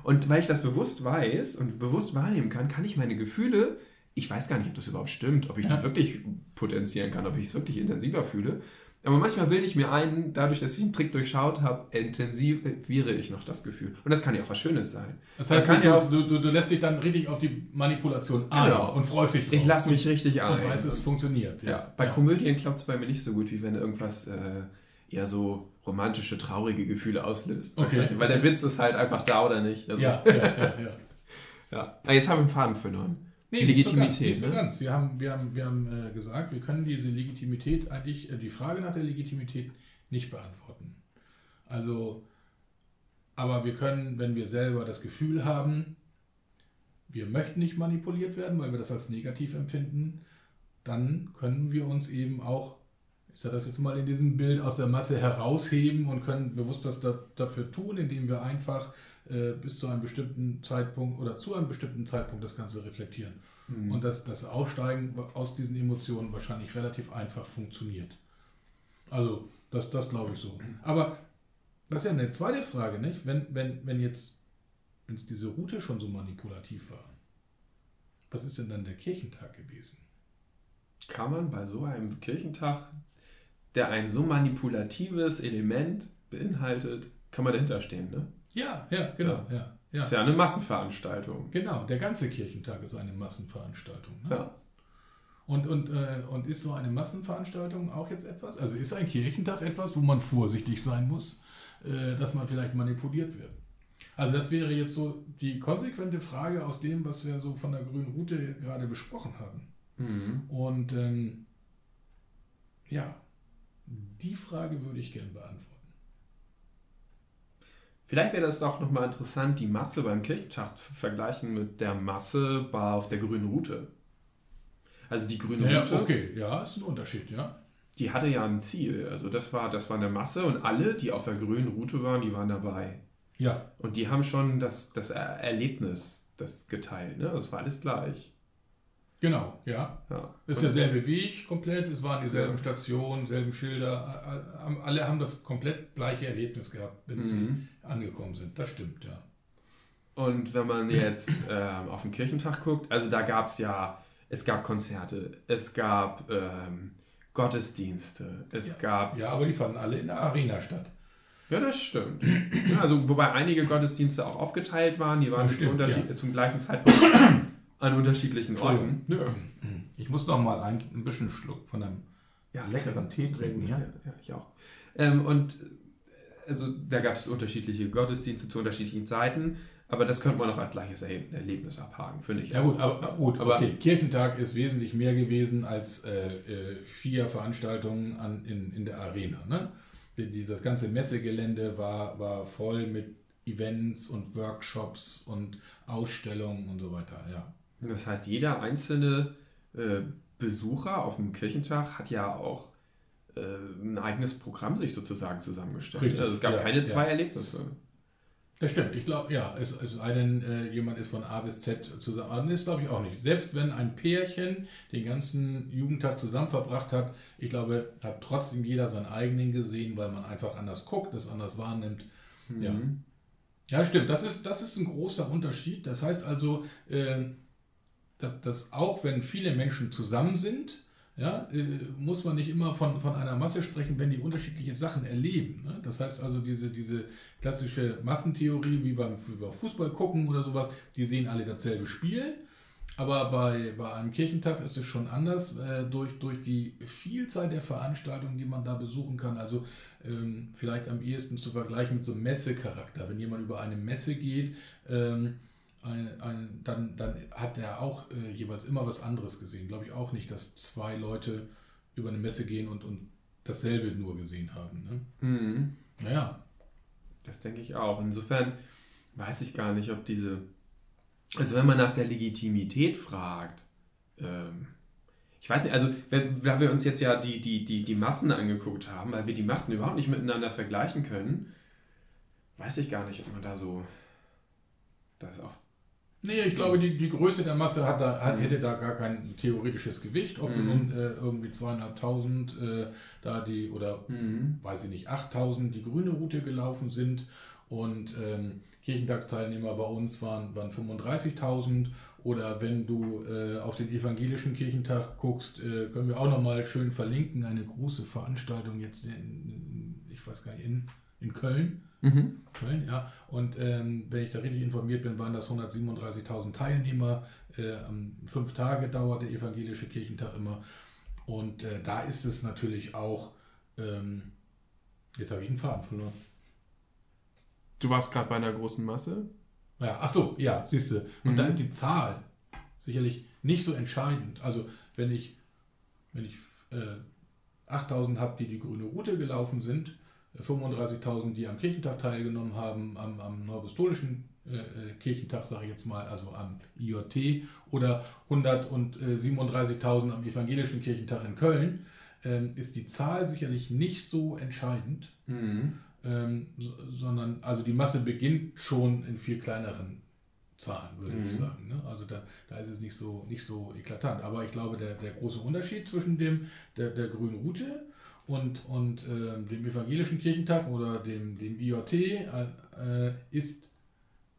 Und weil ich das bewusst weiß und bewusst wahrnehmen kann, kann ich meine Gefühle, ich weiß gar nicht, ob das überhaupt stimmt, ob ich Ja. die wirklich potenzieren kann, ob ich es wirklich intensiver fühle. Aber manchmal bilde ich mir ein, dadurch, dass ich einen Trick durchschaut habe, intensiviere ich noch das Gefühl. Und das kann ja auch was Schönes sein. Das heißt, kann du, ja auch, du, du, du lässt dich dann richtig auf die Manipulation ein Genau. und freust dich drauf. ich lasse mich richtig ein. Und weißt, es funktioniert. Ja, bei Komödien klappt es bei mir nicht so gut, wie wenn irgendwas äh, eher so romantische, traurige Gefühle auslöst. Okay. Nicht, weil der Witz ist halt einfach da oder nicht. Also, Ja, ja, ja, ja. ja. Aber jetzt haben wir den Faden verloren. Nee, Die nicht so ganz, Legitimität. Nicht so ne? ganz. Wir haben, wir haben, wir haben äh, gesagt, wir können diese Legitimität eigentlich, äh, die Frage nach der Legitimität nicht beantworten. Also, aber wir können, wenn wir selber das Gefühl haben, wir möchten nicht manipuliert werden, weil wir das als negativ empfinden, dann können wir uns eben auch, ich sage das jetzt mal in diesem Bild, aus der Masse herausheben und können bewusst was da, dafür tun, indem wir einfach äh, bis zu einem bestimmten Zeitpunkt oder zu einem bestimmten Zeitpunkt das Ganze reflektieren. Mhm. Und dass das Aussteigen aus diesen Emotionen wahrscheinlich relativ einfach funktioniert. Also, das, das glaube ich so. Aber das ist ja eine zweite Frage, nicht? Wenn, wenn, wenn jetzt, wenn es diese Route schon so manipulativ war, was ist denn dann der Kirchentag gewesen? Kann man bei so einem Kirchentag, der ein so manipulatives Element beinhaltet, kann man dahinter stehen, ne? Ja, ja, genau, ja. ja. Ist ja eine Massenveranstaltung. Genau, der ganze Kirchentag ist eine Massenveranstaltung. Ne? Ja. Und, und, äh, und ist so eine Massenveranstaltung auch jetzt etwas? Also ist ein Kirchentag etwas, wo man vorsichtig sein muss, äh, dass man vielleicht manipuliert wird? Also das wäre jetzt so die konsequente Frage aus dem, was wir so von der grünen Route gerade besprochen haben. Mhm. Und ähm, ja, die Frage würde ich gern beantworten. Vielleicht wäre das doch nochmal interessant, die Masse beim Kirchentag zu vergleichen mit der Masse auf der grünen Route. Also die grüne Ja, Route, okay, ja, ist ein Unterschied, ja. die hatte ja ein Ziel. Also das war, das war eine Masse und alle, die auf der grünen Route waren, die waren dabei. Ja, Und die haben schon das, das Er- Erlebnis das geteilt. Ne? Das war alles gleich. Genau, ja. Ja. Ist derselbe Weg komplett, es waren dieselben Ja. Stationen, selben Schilder, alle haben das komplett gleiche Erlebnis gehabt, wenn Mhm. sie angekommen sind. Das stimmt, ja. Und wenn man jetzt ähm, auf den Kirchentag guckt, also da gab es ja, es gab Konzerte, es gab ähm, Gottesdienste, es gab. Ja, aber die fanden alle in der Arena statt. Ja, das stimmt. Ja, also wobei einige Gottesdienste auch aufgeteilt waren, die waren Ja, stimmt, unterschied- ja. zum gleichen Zeitpunkt an unterschiedlichen Orten. Ja. Ich muss noch mal ein, ein bisschen Schluck von einem Ja, leckeren Tee trinken. Ja, Ja? ich auch. Ähm, und also da gab es unterschiedliche Gottesdienste zu unterschiedlichen Zeiten, aber das könnte man noch als gleiches Erleb- Erlebnis abhaken, finde ich. Ja gut, aber, gut Aber- okay. Kirchentag ist wesentlich mehr gewesen als äh, äh, vier Veranstaltungen an, in, in der Arena. Ne? Die, das ganze Messegelände war, war voll mit Events und Workshops und Ausstellungen und so weiter. Ja. Das heißt, jeder einzelne äh, Besucher auf dem Kirchentag hat ja auch äh, ein eigenes Programm sich sozusagen zusammengestellt. Richtig, Also es gab ja, keine ja. zwei Erlebnisse. Das stimmt, ich glaube, ja, es, es sei denn, äh, jemand ist von A bis Z zusammen. Das glaube ich auch nicht. Selbst wenn ein Pärchen den ganzen Jugendtag zusammen verbracht hat, ich glaube, hat trotzdem jeder seinen eigenen gesehen, weil man einfach anders guckt, das anders wahrnimmt. Ja. Mhm. Ja, stimmt. Das ist, das ist ein großer Unterschied. Das heißt also, äh, dass, dass auch wenn viele Menschen zusammen sind, ja, äh, muss man nicht immer von, von einer Masse sprechen, wenn die unterschiedliche Sachen erleben. Ne? Das heißt also, diese, diese klassische Massentheorie, wie beim, Fußball gucken oder sowas, die sehen alle dasselbe Spiel. Aber bei, bei einem Kirchentag ist es schon anders, äh, durch, durch die Vielzahl der Veranstaltungen, die man da besuchen kann. Also ähm, vielleicht am ehesten zu vergleichen mit so einem Messecharakter. Wenn jemand über eine Messe geht, ähm, ein, ein, dann, dann hat er auch äh, jeweils immer was anderes gesehen. Glaube ich auch nicht, dass zwei Leute über eine Messe gehen und, und dasselbe nur gesehen haben. Ne? Mhm. Naja, Das denke ich auch. Insofern weiß ich gar nicht, ob diese. Also, wenn man nach der Legitimität fragt, ähm, ich weiß nicht, also, wenn, da wir uns jetzt ja die, die, die, die Massen angeguckt haben, weil wir die Massen überhaupt nicht miteinander vergleichen können, weiß ich gar nicht, ob man da so. Da ist auch. Nee, ich glaube, die, die Größe der Masse hat da, hat, hätte da gar kein theoretisches Gewicht. Ob du Mhm. nun äh, irgendwie zweieinhalbtausend äh, da die, oder Mhm. weiß ich nicht, 8000 die grüne Route gelaufen sind und ähm, Kirchentagsteilnehmer bei uns waren, waren 35.000. Oder wenn du äh, auf den evangelischen Kirchentag guckst, äh, können wir auch nochmal schön verlinken. Eine große Veranstaltung jetzt in, in ich weiß gar nicht, in, in Köln. Mhm. Köln, ja. Und ähm, wenn ich da richtig informiert bin, waren das 137.000 Teilnehmer. Äh, fünf Tage dauert der evangelische Kirchentag immer. Und äh, da ist es natürlich auch, ähm, jetzt habe ich einen Faden verloren. Du warst gerade bei einer großen Masse? Ja, ach so, ja, siehst du. Und Mhm. da ist die Zahl sicherlich nicht so entscheidend. Also wenn ich, wenn ich äh, 8000 habe, die die grüne Route gelaufen sind, 35.000, die am Kirchentag teilgenommen haben, am, am Neupostolischen äh, äh, Kirchentag, sage ich jetzt mal, also am IJT, oder 137.000 am Evangelischen Kirchentag in Köln, ähm, ist die Zahl sicherlich nicht so entscheidend Mhm. ähm, so- sondern also die Masse beginnt schon in viel kleineren Zahlen, würde ich Mhm. sagen. Ne? Also da, da ist es nicht so, nicht so eklatant. Aber ich glaube, der, der große Unterschied zwischen dem, der, der grünen Route und, und ähm, dem evangelischen Kirchentag oder dem, dem IJT äh, ist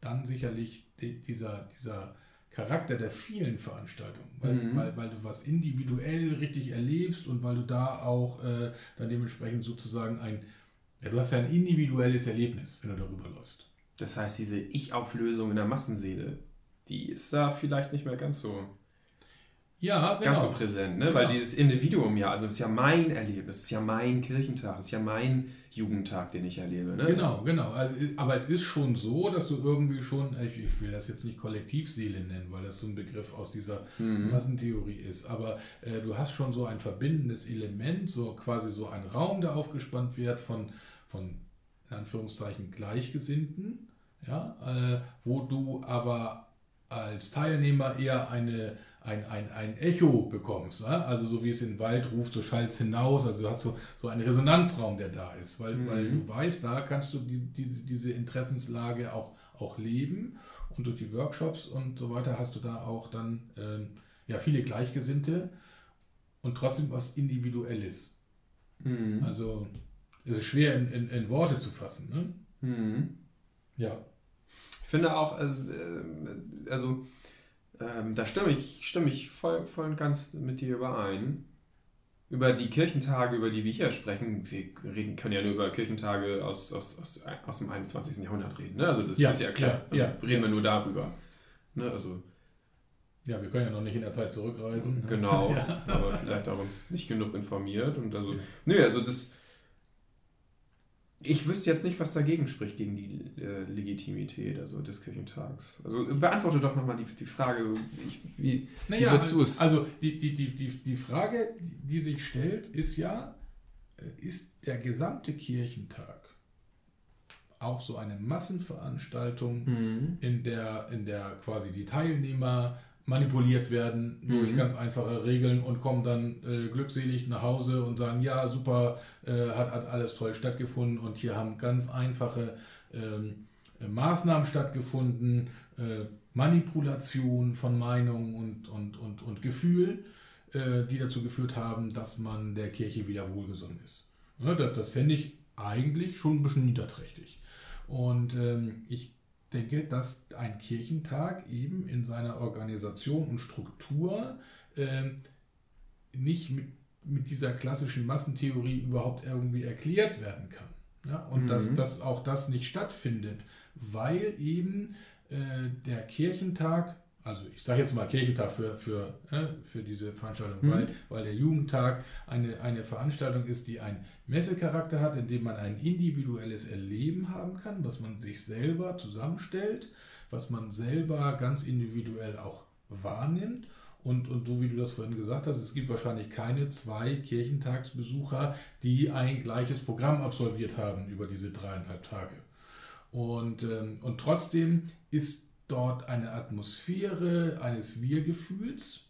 dann sicherlich die, dieser, dieser Charakter der vielen Veranstaltungen, weil, Mhm. weil, weil du was individuell richtig erlebst und weil du da auch äh, dann dementsprechend sozusagen ein, ja, du hast ja ein individuelles Erlebnis, wenn du darüber läufst. Das heißt, diese Ich-Auflösung in der Massenseele, die ist da vielleicht nicht mehr ganz so, Ja, ganz so genau. präsent, ne? Weil Genau. dieses Individuum ja, also es ist ja mein Erlebnis, es ist ja mein Kirchentag, es ist ja mein Jugendtag, den ich erlebe, ne? Genau, genau. Also, aber es ist schon so, dass du irgendwie schon, ich, ich will das jetzt nicht Kollektivseele nennen, weil das so ein Begriff aus dieser Mhm. Massentheorie ist, aber äh, du hast schon so ein verbindendes Element, so quasi so ein Raum, der aufgespannt wird von, von in Anführungszeichen Gleichgesinnten, ja, äh, wo du aber als Teilnehmer eher eine, ein, ein, ein Echo bekommst. Ne? Also so wie es in den Wald ruft, so schallt es hinaus. Also du hast so, so einen Resonanzraum, der da ist, weil, Mhm. weil du weißt, da kannst du die, diese, diese Interessenslage auch, auch leben. Und durch die Workshops und so weiter hast du da auch dann ähm, ja, viele Gleichgesinnte und trotzdem was Individuelles. Mhm. Also es ist schwer in, in, in Worte zu fassen. Ne? Mhm. Ja. Ich finde auch, äh, äh, also ähm, da stimme ich, stimme ich voll, voll und ganz mit dir überein. Über die Kirchentage, über die wir hier sprechen, wir reden, können ja nur über Kirchentage aus, aus, aus, aus dem 21. Jahrhundert reden. Ne? Also das Ja, ist ja klar. ja, also ja, reden wir nur darüber. Ne? Also Ja, wir können ja noch nicht in der Zeit zurückreisen. ne? Genau, aber vielleicht auch uns nicht genug informiert und also, nö, also das, ich wüsste jetzt nicht, was dagegen spricht, gegen die äh, Legitimität also des Kirchentags. Also beantworte doch nochmal die, die Frage, ich, wie, Naja, wie du es? also die, die, die, die, die Frage, die sich stellt, ist ja, äh, ist der gesamte Kirchentag auch so eine Massenveranstaltung, Mhm. in, der, in der quasi die Teilnehmer manipuliert werden durch Mhm. ganz einfache Regeln und kommen dann äh, glückselig nach Hause und sagen, ja, super, äh, hat, hat alles toll stattgefunden und hier haben ganz einfache ähm, äh, Maßnahmen stattgefunden, äh, Manipulation von Meinung und, und, und, und Gefühl, äh, die dazu geführt haben, dass man der Kirche wieder wohlgesonnen ist. Ja, das das fände ich eigentlich schon ein bisschen niederträchtig. Und ähm, ich denke, dass ein Kirchentag eben in seiner Organisation und Struktur ähm, nicht mit, mit dieser klassischen Massentheorie überhaupt irgendwie erklärt werden kann. Ja? Und Mhm. dass, dass auch das nicht stattfindet, weil eben äh, der Kirchentag, also ich sage jetzt mal Kirchentag für, für, äh, für diese Veranstaltung, Mhm. weil, weil der Jugendtag eine, eine Veranstaltung ist, die einen Messecharakter hat, in dem man ein individuelles Erleben haben kann, was man sich selber zusammenstellt, was man selber ganz individuell auch wahrnimmt. Und, und so wie du das vorhin gesagt hast, es gibt wahrscheinlich keine zwei Kirchentagsbesucher, die ein gleiches Programm absolviert haben über diese dreieinhalb Tage. Und, ähm, und trotzdem ist dort eine Atmosphäre eines Wir-Gefühls,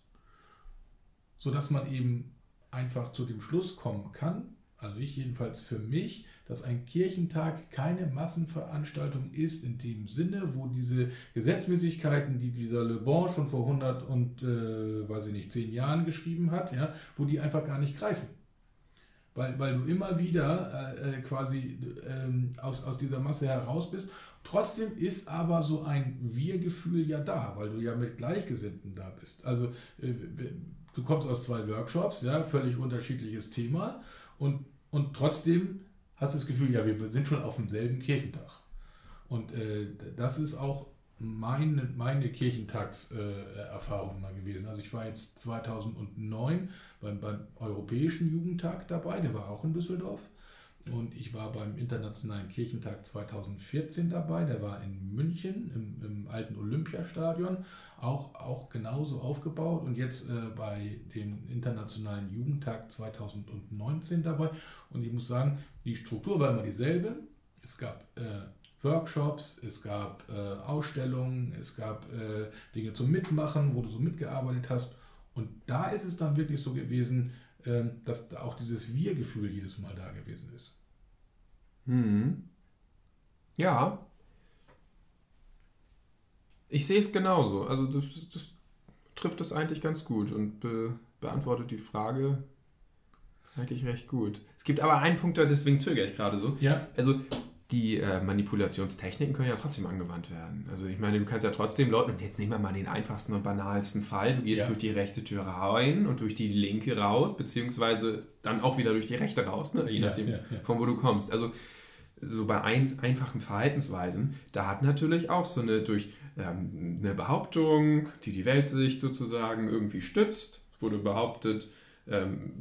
sodass man eben einfach zu dem Schluss kommen kann, also ich jedenfalls für mich, dass ein Kirchentag keine Massenveranstaltung ist in dem Sinne, wo diese Gesetzmäßigkeiten, die dieser Le Bon schon vor 100 und, äh, weiß ich nicht, 10 Jahren geschrieben hat, ja, wo die einfach gar nicht greifen. Weil, weil du immer wieder äh, äh, quasi ähm, aus, aus dieser Masse heraus bist. Trotzdem ist aber so ein Wir-Gefühl ja da, weil du ja mit Gleichgesinnten da bist. Also äh, du kommst aus zwei Workshops, ja, völlig unterschiedliches Thema und, und trotzdem hast du das Gefühl, ja, wir sind schon auf demselben Kirchentag. Und äh, das ist auch meine, meine Kirchentagserfahrung mal gewesen. Also ich war jetzt 2009 beim, beim Europäischen Jugendtag dabei, der war auch in Düsseldorf. Und ich war beim Internationalen Kirchentag 2014 dabei, der war in München im, im alten Olympiastadion, auch, auch genauso aufgebaut. Und jetzt äh, bei dem Internationalen Jugendtag 2019 dabei. Und ich muss sagen, die Struktur war immer dieselbe. Es gab äh, Workshops, es gab äh, Ausstellungen, es gab äh, Dinge zum Mitmachen, wo du so mitgearbeitet hast. Und da ist es dann wirklich so gewesen, dass da auch dieses Wir-Gefühl jedes Mal da gewesen ist. Hm. Ja. Ich sehe es genauso. Also das, das trifft es eigentlich ganz gut und be beantwortet die Frage eigentlich recht gut. Es gibt aber einen Punkt, da deswegen zögere ich gerade so. Ja. Also die äh, Manipulationstechniken können ja trotzdem angewandt werden. Also ich meine, du kannst ja trotzdem Leuten, und jetzt nehmen wir mal den einfachsten und banalsten Fall, du gehst Ja. durch die rechte Tür rein und durch die linke raus, beziehungsweise dann auch wieder durch die rechte raus, ne? je Ja, nachdem, ja, von wo du kommst. Also so bei ein, einfachen Verhaltensweisen, da hat natürlich auch so eine durch ähm, eine Behauptung, die die Weltsicht sozusagen irgendwie stützt, es wurde behauptet, ähm,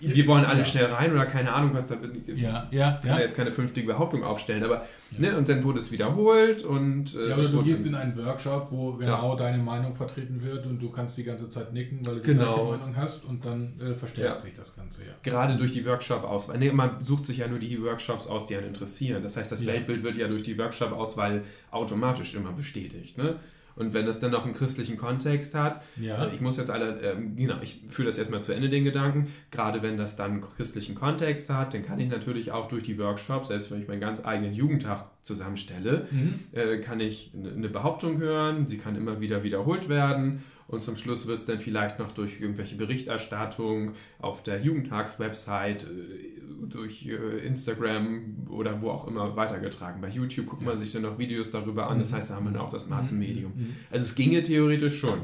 wir wollen alle Ja. schnell rein oder keine Ahnung, was da Ja, ja, kann ja. jetzt keine vernünftige Behauptung aufstellen, aber ne, und dann wurde es wiederholt und äh, Ja, es du gehst in einen Workshop, wo genau deine Meinung vertreten wird und du kannst die ganze Zeit nicken, weil du die Genau. gleiche Meinung hast und dann äh, verstärkt Ja. sich das Ganze, ja. gerade durch die Workshop-Auswahl. Nee, man sucht sich ja nur die Workshops aus, die einen interessieren. Das heißt, das Ja. Weltbild wird ja durch die Workshop-Auswahl automatisch immer bestätigt. Ne? Und wenn das dann noch einen christlichen Kontext hat, Ja. äh, ich muss jetzt alle, ähm, genau, ich führe das erstmal zu Ende, den Gedanken, gerade wenn das dann einen christlichen Kontext hat, dann kann ich natürlich auch durch die Workshops, selbst wenn ich meinen ganz eigenen Jugendtag zusammenstelle, Mhm. äh, kann ich eine Behauptung hören, sie kann immer wieder wiederholt werden und zum Schluss wird es dann vielleicht noch durch irgendwelche Berichterstattung auf der Jugendtags-Website, äh, durch äh, Instagram oder wo auch immer weitergetragen. Bei YouTube guckt man sich dann noch Videos darüber an, das Mhm. heißt, da haben wir dann auch das Massenmedium. Mhm. Also es ginge theoretisch schon.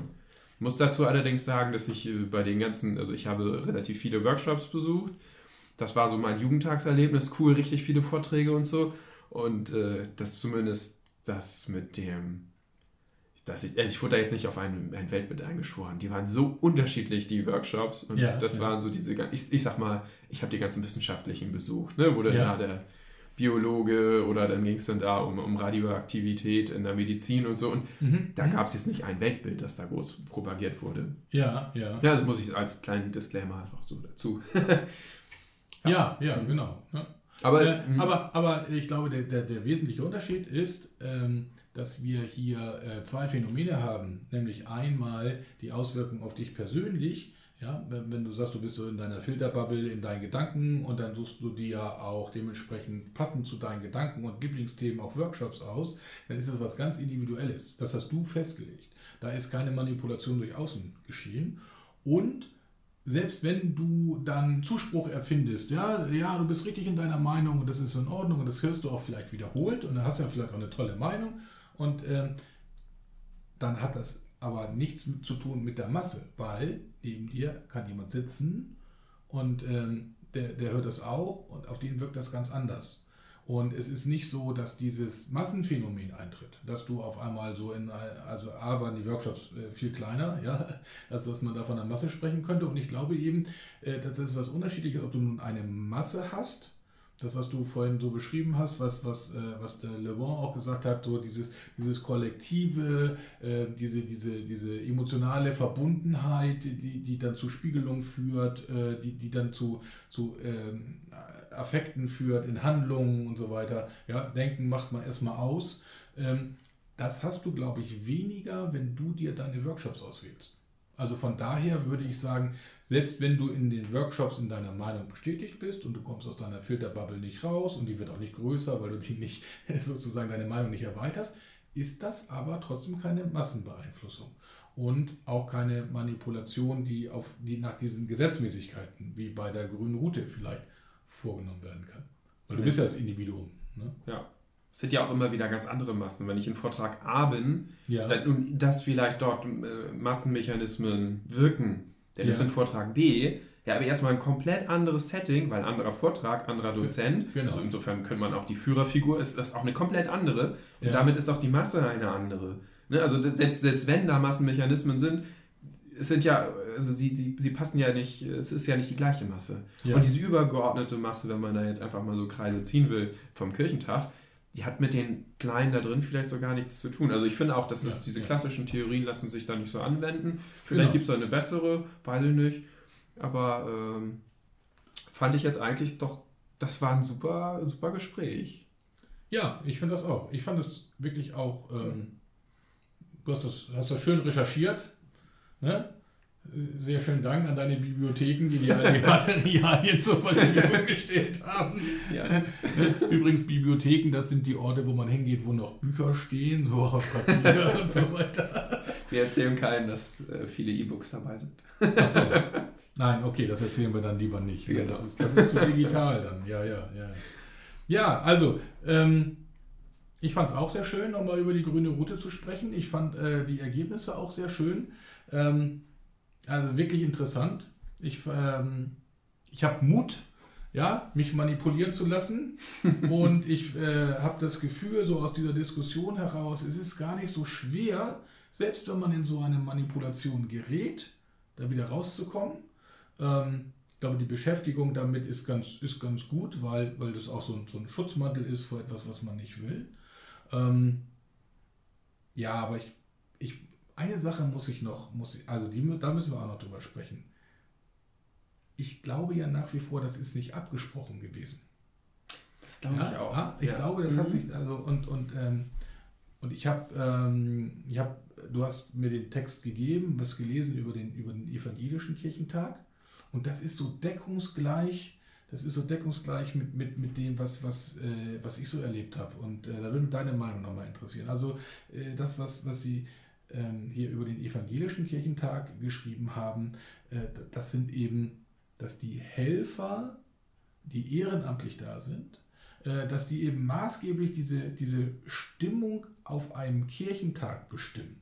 Ich muss dazu allerdings sagen, dass ich äh, bei den ganzen, also ich habe relativ viele Workshops besucht. Das war so mein Jugendtagserlebnis, cool, richtig viele Vorträge und so. Und äh, das zumindest das mit dem, dass ich, also ich wurde da jetzt nicht auf ein, ein Weltbild eingeschworen. Die waren so unterschiedlich, die Workshops. Und Ja, das ja. waren so diese, ich, ich sag mal, ich habe die ganzen wissenschaftlichen besucht, ne? wo dann Ja. da der Biologe oder dann ging es dann da um, um Radioaktivität in der Medizin und so. Und Mhm, da mhm. gab es jetzt nicht ein Weltbild, das da groß propagiert wurde. Ja, ja. Ja, das muss ich als kleinen Disclaimer einfach so dazu. Ja, ja, genau. Aber- äh, mhm. aber, aber ich glaube, der, der, der wesentliche Unterschied ist, ähm, dass wir hier äh, zwei Phänomene haben, nämlich einmal die Auswirkungen auf dich persönlich. Ja, wenn, du sagst, du bist so in deiner Filterbubble, in deinen Gedanken und dann suchst du dir auch dementsprechend passend zu deinen Gedanken und Lieblingsthemen auch Workshops aus, dann ist es was ganz Individuelles. Das hast du festgelegt. Da ist keine Manipulation durch Außen geschehen. Und selbst wenn du dann Zuspruch erfindest, ja, ja, du bist richtig in deiner Meinung und das ist in Ordnung und das hörst du auch vielleicht wiederholt und dann hast du ja vielleicht auch eine tolle Meinung und ähm, dann hat das aber nichts zu tun mit der Masse, weil neben dir kann jemand sitzen und ähm, der, der hört das auch und auf den wirkt das ganz anders. Und es ist nicht so, dass dieses Massenphänomen eintritt, dass du auf einmal so in, also A waren die Workshops äh, viel kleiner, ja, als dass man da von einer Masse sprechen könnte. Und ich glaube eben, äh, dass das was Unterschiedliches, ob du nun eine Masse hast, das, was du vorhin so beschrieben hast, was, was, äh, was der Le Bon auch gesagt hat, so dieses, dieses kollektive, äh, diese, diese, diese emotionale Verbundenheit, die, die dann zu Spiegelung führt, äh, die, die dann zu, zu ähm, Affekten führt, in Handlungen und so weiter. Ja, Denken macht man erstmal aus. Ähm, das hast du, glaube ich, weniger, wenn du dir deine Workshops auswählst. Also von daher würde ich sagen, selbst wenn du in den Workshops in deiner Meinung bestätigt bist und du kommst aus deiner Filterbubble nicht raus und die wird auch nicht größer, weil du die nicht sozusagen deine Meinung nicht erweiterst, ist das aber trotzdem keine Massenbeeinflussung und auch keine Manipulation, die auf die nach diesen Gesetzmäßigkeiten wie bei der grünen Route vielleicht vorgenommen werden kann. Weil du bist ja das Individuum. Ne? Ja. Es sind ja auch immer wieder ganz andere Massen. Wenn ich in Vortrag A bin, Ja. dann, dass vielleicht dort äh, Massenmechanismen wirken, ist Ja. in Vortrag B ja aber erstmal ein komplett anderes Setting, weil anderer Vortrag, anderer Dozent. Genau. Also insofern könnte man auch die Führerfigur, ist das auch eine komplett andere. Und Ja. damit ist auch die Masse eine andere. Ne? Also selbst, selbst wenn da Massenmechanismen sind, es sind ja, also sie, sie, sie passen ja nicht, es ist ja nicht die gleiche Masse. Ja. Und diese übergeordnete Masse, wenn man da jetzt einfach mal so Kreise ziehen will vom Kirchentag, die hat mit den Kleinen da drin vielleicht so gar nichts zu tun. Also ich finde auch, dass das, Ja, diese ja. klassischen Theorien lassen sich da nicht so anwenden. Vielleicht Genau. gibt es da eine bessere, weiß ich nicht. Aber ähm, fand ich jetzt eigentlich doch, das war ein super, super Gespräch. Ja, ich finde das auch. Ich fand das wirklich auch, ähm, du hast das, hast das schön recherchiert. Ne? Sehr schönen Dank an deine Bibliotheken, die dir all die Materialien zur Verfügung gestellt haben. Ja. Übrigens, Bibliotheken, das sind die Orte, wo man hingeht, wo noch Bücher stehen, so auf Papier und so weiter. Wir erzählen keinen, dass äh, viele E-Books dabei sind. Achso. Nein, okay, das erzählen wir dann lieber nicht. Genau. Das, ist, das ist zu digital dann. Ja, ja, ja. Ja, also, ähm, ich fand es auch sehr schön, nochmal über die grüne Route zu sprechen. Ich fand äh, die Ergebnisse auch sehr schön. Ähm, also wirklich interessant. Ich, ähm, ich habe Mut, ja, mich manipulieren zu lassen. Und ich äh, habe das Gefühl, so aus dieser Diskussion heraus, es ist gar nicht so schwer, selbst wenn man in so eine Manipulation gerät, da wieder rauszukommen. Ähm, ich glaube, die Beschäftigung damit ist ganz, ist ganz gut, weil, weil das auch so ein, so ein Schutzmantel ist vor etwas, was man nicht will. Ähm, ja, aber ich, ich, eine Sache muss ich noch, muss ich, also die, da müssen wir auch noch drüber sprechen. Ich glaube ja nach wie vor, das ist nicht abgesprochen gewesen. Das glaube ja, ich auch. Ja, ich Ja. glaube, das hat Mhm. sich, also und, und, ähm, und ich habe, ähm, ich hab, du hast mir den Text gegeben, was gelesen über den, über den evangelischen Kirchentag und das ist so deckungsgleich, das ist so deckungsgleich mit, mit, mit dem, was, was, äh, was ich so erlebt habe und äh, da würde mich deine Meinung nochmal interessieren. Also äh, das, was, was Sie ähm, hier über den evangelischen Kirchentag geschrieben haben, äh, das sind eben, dass die Helfer, die ehrenamtlich da sind, äh, dass die eben maßgeblich diese, diese Stimmung auf einem Kirchentag bestimmen.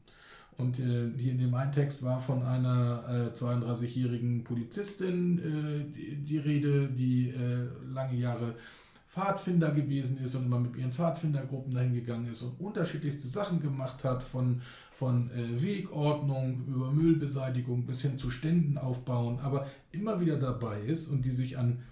Und äh, hier in dem einen Text war von einer äh, 32-jährigen Polizistin die, Rede, die lange Jahre Pfadfinder gewesen ist und immer mit ihren Pfadfindergruppen dahin gegangen ist und unterschiedlichste Sachen gemacht hat, von, von äh, Wegordnung über Müllbeseitigung bis hin zu Ständen aufbauen, aber immer wieder dabei ist und die sich an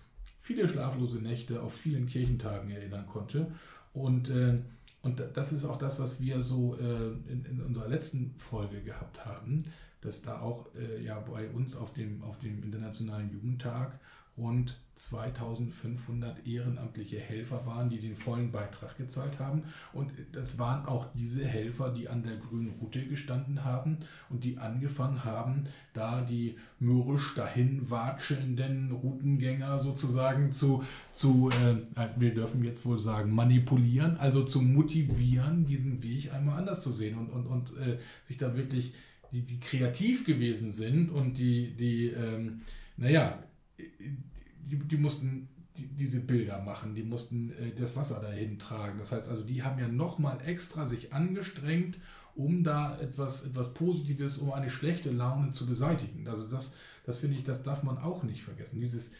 viele schlaflose Nächte auf vielen Kirchentagen erinnern konnte. Und, äh, und das ist auch das, was wir so äh, in, in unserer letzten Folge gehabt haben, dass da auch äh, ja bei uns auf dem, auf dem Internationalen Jugendtag rund 2500 ehrenamtliche Helfer waren, die den vollen Beitrag gezahlt haben. Und das waren auch diese Helfer, die an der grünen Route gestanden haben und die angefangen haben, da die mürrisch dahin watschelnden Routengänger sozusagen zu, zu äh, wir dürfen jetzt wohl sagen, manipulieren, also zu motivieren, diesen Weg einmal anders zu sehen und, und, und äh, sich da wirklich, die, die kreativ gewesen sind und die, die ähm, naja, die, die mussten die, diese Bilder machen, die mussten äh, das Wasser dahin tragen. Das heißt also, die haben ja nochmal extra sich angestrengt, um da etwas, etwas Positives, um eine schlechte Laune zu beseitigen. Also das, das finde ich, das darf man auch nicht vergessen. Dieses,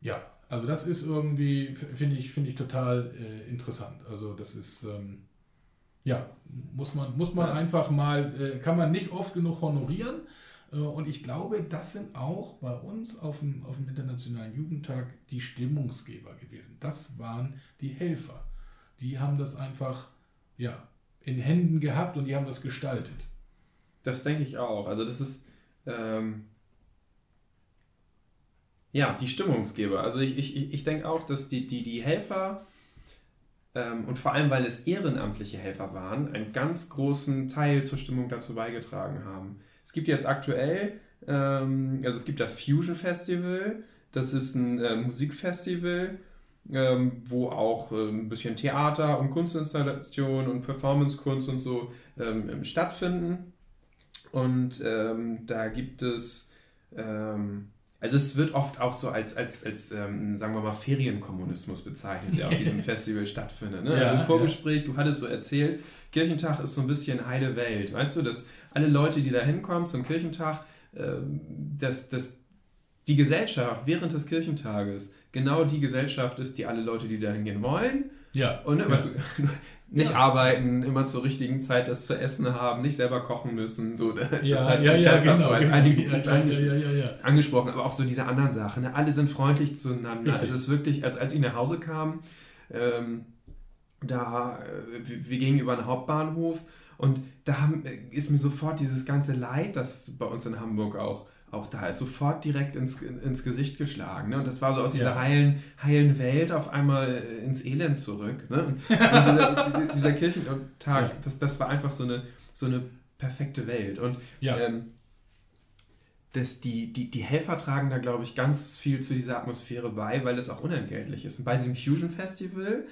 ja, also das ist irgendwie, finde ich, finde ich total äh, interessant. Also das ist, ähm, ja, muss man, muss man einfach mal, äh, kann man nicht oft genug honorieren. Äh, Und ich glaube, das sind auch bei uns auf dem, auf dem Internationalen Jugendtag die Stimmungsgeber gewesen. Das waren die Helfer. Die haben das einfach ja, in Händen gehabt und die haben das gestaltet. Das denke ich auch. Also das ist ähm, ja die Stimmungsgeber. Also ich, ich, ich denke auch, dass die, die, die Helfer ähm, und vor allem, weil es ehrenamtliche Helfer waren, einen ganz großen Teil zur Stimmung dazu beigetragen haben. Es gibt jetzt aktuell, ähm, also es gibt das Fusion Festival, das ist ein äh, Musikfestival, ähm, wo auch äh, ein bisschen Theater und Kunstinstallation und Performancekunst und so ähm, stattfinden. Und ähm, da gibt es, ähm, also es wird oft auch so als, als, als ähm, sagen wir mal, Ferienkommunismus bezeichnet, der auf diesem Festival stattfindet. Ne? Ja, also im Vorgespräch, du hattest so erzählt, Kirchentag ist so ein bisschen heile Welt. Weißt du, dass alle Leute, die da hinkommen zum Kirchentag, ähm, dass, dass die Gesellschaft während des Kirchentages genau die Gesellschaft ist, die alle Leute, die da hingehen wollen. Ja. Und ne, ja. weißt du, nicht Ja. arbeiten, immer zur richtigen Zeit das zu essen haben, nicht selber kochen müssen. So, das ist Ja, halt so ja, ja, genau, so als genau. einige Ja, angesprochen, aber auch so diese anderen Sachen. Ne? Alle sind freundlich zueinander. Richtig. Es ist wirklich, also als ich nach Hause kam, ähm, da, äh, wir wir gingen über einen Hauptbahnhof und da haben, äh, ist mir sofort dieses ganze Leid, das bei uns in Hamburg auch, auch da ist, sofort direkt ins, ins Gesicht geschlagen. Ne? Und das war so aus dieser Ja. heilen, heilen Welt auf einmal äh, ins Elend zurück. Ne? Und dieser, dieser Kirchentag, Ja. das, das war einfach so eine, so eine perfekte Welt. Und Ja. ähm, das, die, die, die Helfer tragen da, glaube ich, ganz viel zu dieser Atmosphäre bei, weil es auch unentgeltlich ist. Und bei diesem Fusion Festival,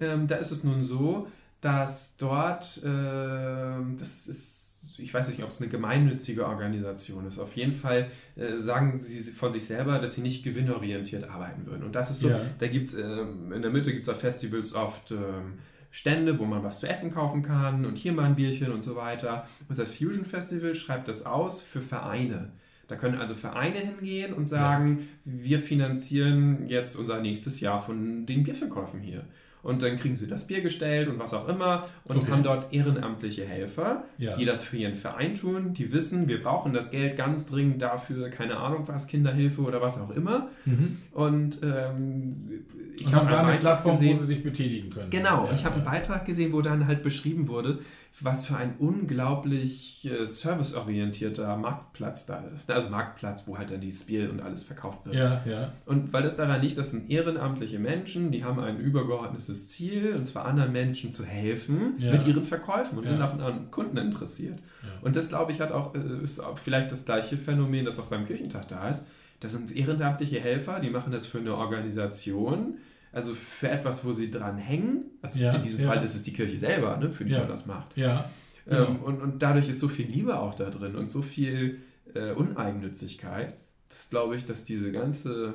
ähm, da ist es nun so, dass dort, ähm, das ist, ich weiß nicht, ob es eine gemeinnützige Organisation ist. Auf jeden Fall äh, sagen sie von sich selber, dass sie nicht gewinnorientiert arbeiten würden. Und das ist so, Ja. da gibt es, ähm, in der Mitte gibt es auf Festivals oft ähm, Stände, wo man was zu essen kaufen kann und hier mal ein Bierchen und so weiter. Und das Fusion Festival schreibt das aus für Vereine. Da können also Vereine hingehen und sagen, wir finanzieren jetzt unser nächstes Jahr von den Bierverkäufen hier. Und dann kriegen sie das Bier gestellt und was auch immer und Okay. haben dort ehrenamtliche Helfer, Ja. die das für ihren Verein tun, die wissen, wir brauchen das Geld ganz dringend dafür, keine Ahnung was, Kinderhilfe oder was auch immer. Mhm. Und ähm, ich habe da einen eine Beitrag Plattform, gesehen. wo sie sich betätigen können. Genau, Ja, ich habe ja. einen Beitrag gesehen, wo dann halt beschrieben wurde, was für ein unglaublich äh, serviceorientierter Marktplatz da ist. Also Marktplatz, wo halt dann dieses Bier und alles verkauft wird. Ja, ja. Und weil das daran liegt, das sind ehrenamtliche Menschen, die haben ein übergeordnetes Ziel, und zwar anderen Menschen zu helfen Ja. mit ihren Verkäufen und sind auch an Kunden interessiert. Und das, glaube ich, hat auch, äh, ist auch vielleicht das gleiche Phänomen, das auch beim Kirchentag da ist. Das sind ehrenamtliche Helfer, die machen das für eine Organisation, also für etwas, wo sie dran hängen. Also Ja, in diesem ja. Fall ist es die Kirche selber, ne, für die Ja. man das macht. Ja, Ähm, genau. und, und dadurch ist so viel Liebe auch da drin und so viel äh, Uneigennützigkeit, dass glaube ich, dass diese ganze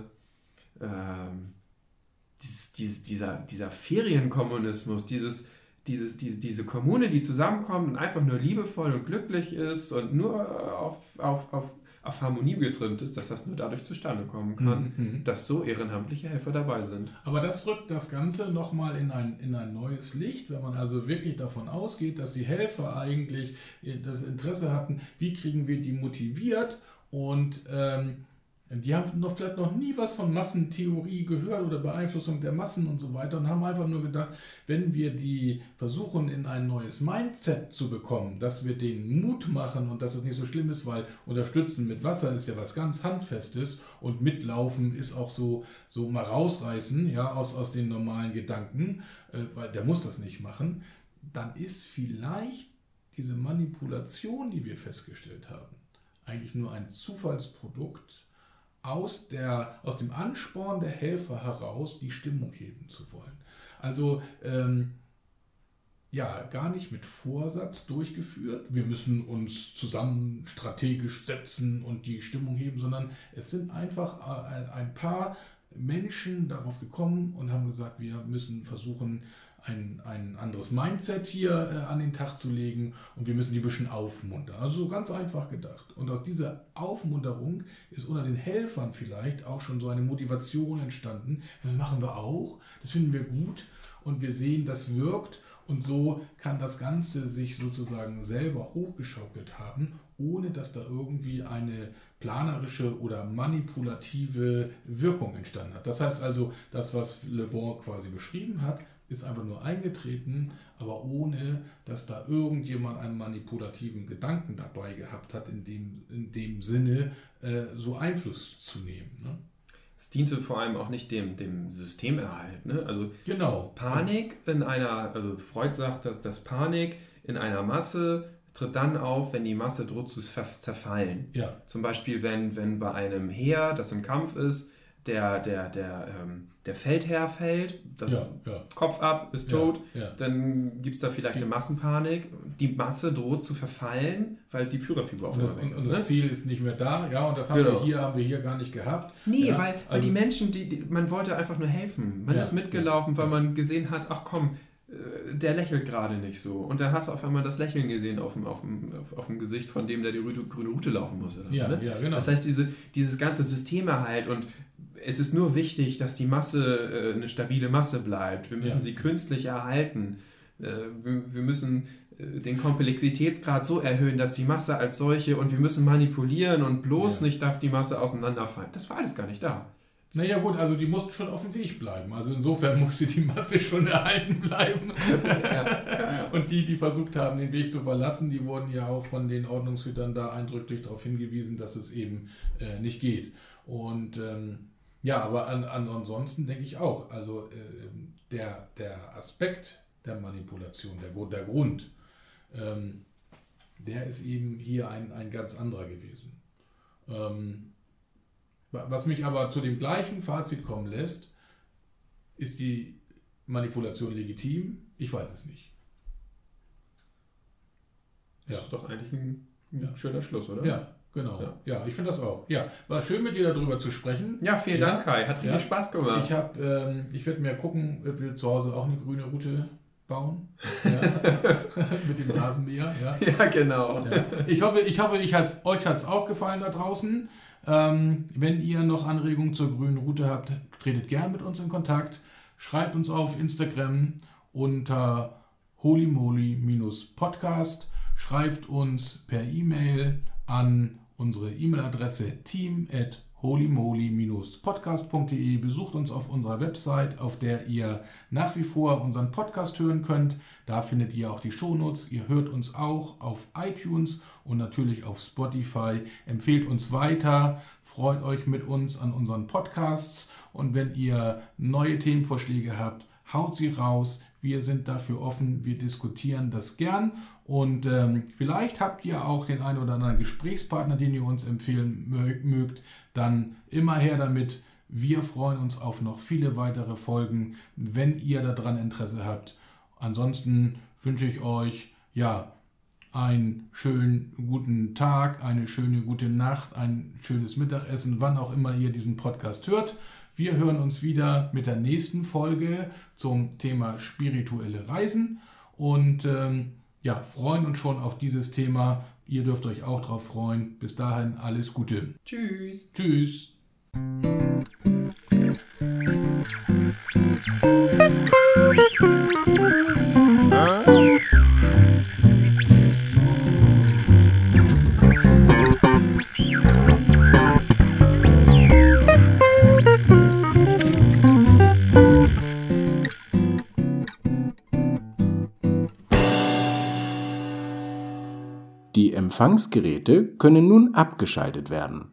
ähm, dieses, dieses, dieser, dieser Ferienkommunismus, dieses, dieses, diese, diese Kommune, die zusammenkommt und einfach nur liebevoll und glücklich ist und nur auf, auf, auf, auf Harmonie getrimmt ist, dass das nur dadurch zustande kommen kann, Mhm. dass so ehrenamtliche Helfer dabei sind. Aber das rückt das Ganze nochmal in ein, in ein neues Licht, wenn man also wirklich davon ausgeht, dass die Helfer eigentlich das Interesse hatten, wie kriegen wir die motiviert und ähm, die haben noch vielleicht noch nie was von Massentheorie gehört oder Beeinflussung der Massen und so weiter und haben einfach nur gedacht, wenn wir die versuchen in ein neues Mindset zu bekommen, dass wir denen Mut machen und dass es nicht so schlimm ist, weil unterstützen mit Wasser ist ja was ganz handfestes und mitlaufen ist auch so so mal rausreißen, ja, aus aus den normalen Gedanken, äh, weil der muss das nicht machen, dann ist vielleicht diese Manipulation, die wir festgestellt haben, eigentlich nur ein Zufallsprodukt aus, der, aus dem Ansporn der Helfer heraus, die Stimmung heben zu wollen. Also ähm, ja, gar nicht mit Vorsatz durchgeführt. Wir müssen uns zusammen strategisch setzen und die Stimmung heben, sondern es sind einfach äh, ein paar Menschen darauf gekommen und haben gesagt, wir müssen versuchen, ein, ein anderes Mindset hier äh, an den Tag zu legen und wir müssen die ein bisschen aufmuntern. Also so ganz einfach gedacht. Und aus dieser Aufmunterung ist unter den Helfern vielleicht auch schon so eine Motivation entstanden. Das machen wir auch, das finden wir gut und wir sehen, das wirkt und so kann das Ganze sich sozusagen selber hochgeschaukelt haben, ohne dass da irgendwie eine planerische oder manipulative Wirkung entstanden hat. Das heißt also, das, was Le Bon quasi beschrieben hat, ist einfach nur eingetreten, aber ohne, dass da irgendjemand einen manipulativen Gedanken dabei gehabt hat, in dem, in dem Sinne äh, so Einfluss zu nehmen. Ne? Es diente vor allem auch nicht dem, dem Systemerhalt. Ne? Also genau. Panik in einer, also Freud sagt, dass das Panik in einer Masse tritt dann auf, wenn die Masse droht zu zerfallen. Ja. Zum Beispiel, wenn, wenn bei einem Heer, das im Kampf ist, der, der, der, ähm, der Feldherr fällt, Ja, ja. Kopf ab, ist Ja, tot, dann gibt es da vielleicht eine Massenpanik. Die Masse droht zu verfallen, weil die Führerfigur auf einmal weg ist. und ne? das Ziel ist nicht mehr da, ja, und das haben, Genau. wir, hier, haben wir hier gar nicht gehabt. Nee, weil, weil also- die Menschen, die, die, man wollte einfach nur helfen. Man ist mitgelaufen, weil man gesehen hat, ach komm, äh, der lächelt gerade nicht so. Und dann hast du auf einmal das Lächeln gesehen auf dem, auf dem, auf, dem Gesicht, von dem der die grüne Route laufen muss. Oder Ja, ne? ja, genau. Das heißt, diese, dieses ganze Systemerhalt und es ist nur wichtig, dass die Masse äh, eine stabile Masse bleibt. Wir müssen Ja. sie künstlich erhalten. Äh, wir, wir müssen äh, den Komplexitätsgrad so erhöhen, dass die Masse als solche und wir müssen manipulieren und bloß Ja. nicht darf die Masse auseinanderfallen. Das war alles gar nicht da. Naja gut, also die mussten schon auf dem Weg bleiben. Also insofern musste die Masse schon erhalten bleiben. Und die, die versucht haben, den Weg zu verlassen, die wurden ja auch von den Ordnungshütern da eindrücklich darauf hingewiesen, dass es eben äh, nicht geht. Und ähm, ja, aber an, an, ansonsten denke ich auch, also äh, der, der Aspekt der Manipulation, der, Grund- der Grund, ähm, der ist eben hier ein, ein ganz anderer gewesen. Ähm, Wa- Was mich aber zu dem gleichen Fazit kommen lässt, ist die Manipulation legitim? Ich weiß es nicht. Das Ja. ist doch eigentlich ein, ein Ja. schöner Schluss, oder? Ja, genau. Ja. Ja, ich finde das auch. Ja, war schön mit dir darüber zu sprechen. Ja, vielen Dank, Kai. Hat richtig Spaß gemacht. Ich, hab, ähm, ich werde mir gucken, ob wir zu Hause auch eine grüne Route bauen. Ja. mit dem Rasenmäher. Ja. Ja, genau. Ja. Ich hoffe, ich hoffe ich hat's, euch hat es auch gefallen da draußen. Ähm, wenn ihr noch Anregungen zur grünen Route habt, tretet gern mit uns in Kontakt. Schreibt uns auf Instagram unter holymoly-podcast. Schreibt uns per E-Mail an unsere E-Mail-Adresse team at holymoly-podcast.de. Besucht uns auf unserer Website, auf der ihr nach wie vor unseren Podcast hören könnt. Da findet ihr auch die Shownotes. Ihr hört uns auch auf iTunes und natürlich auf Spotify. Empfehlt uns weiter, freut euch mit uns an unseren Podcasts und wenn ihr neue Themenvorschläge habt, haut sie raus. Wir sind dafür offen, wir diskutieren das gern und ähm, vielleicht habt ihr auch den einen oder anderen Gesprächspartner, den ihr uns empfehlen mö- mögt, dann immer her damit. Wir freuen uns auf noch viele weitere Folgen, wenn ihr daran Interesse habt. Ansonsten wünsche ich euch ja einen schönen guten Tag, eine schöne gute Nacht, ein schönes Mittagessen, wann auch immer ihr diesen Podcast hört. Wir hören uns wieder mit der nächsten Folge zum Thema spirituelle Reisen und ähm, ja, freuen uns schon auf dieses Thema. Ihr dürft euch auch drauf freuen. Bis dahin alles Gute. Tschüss. Tschüss. Die Empfangsgeräte können nun abgeschaltet werden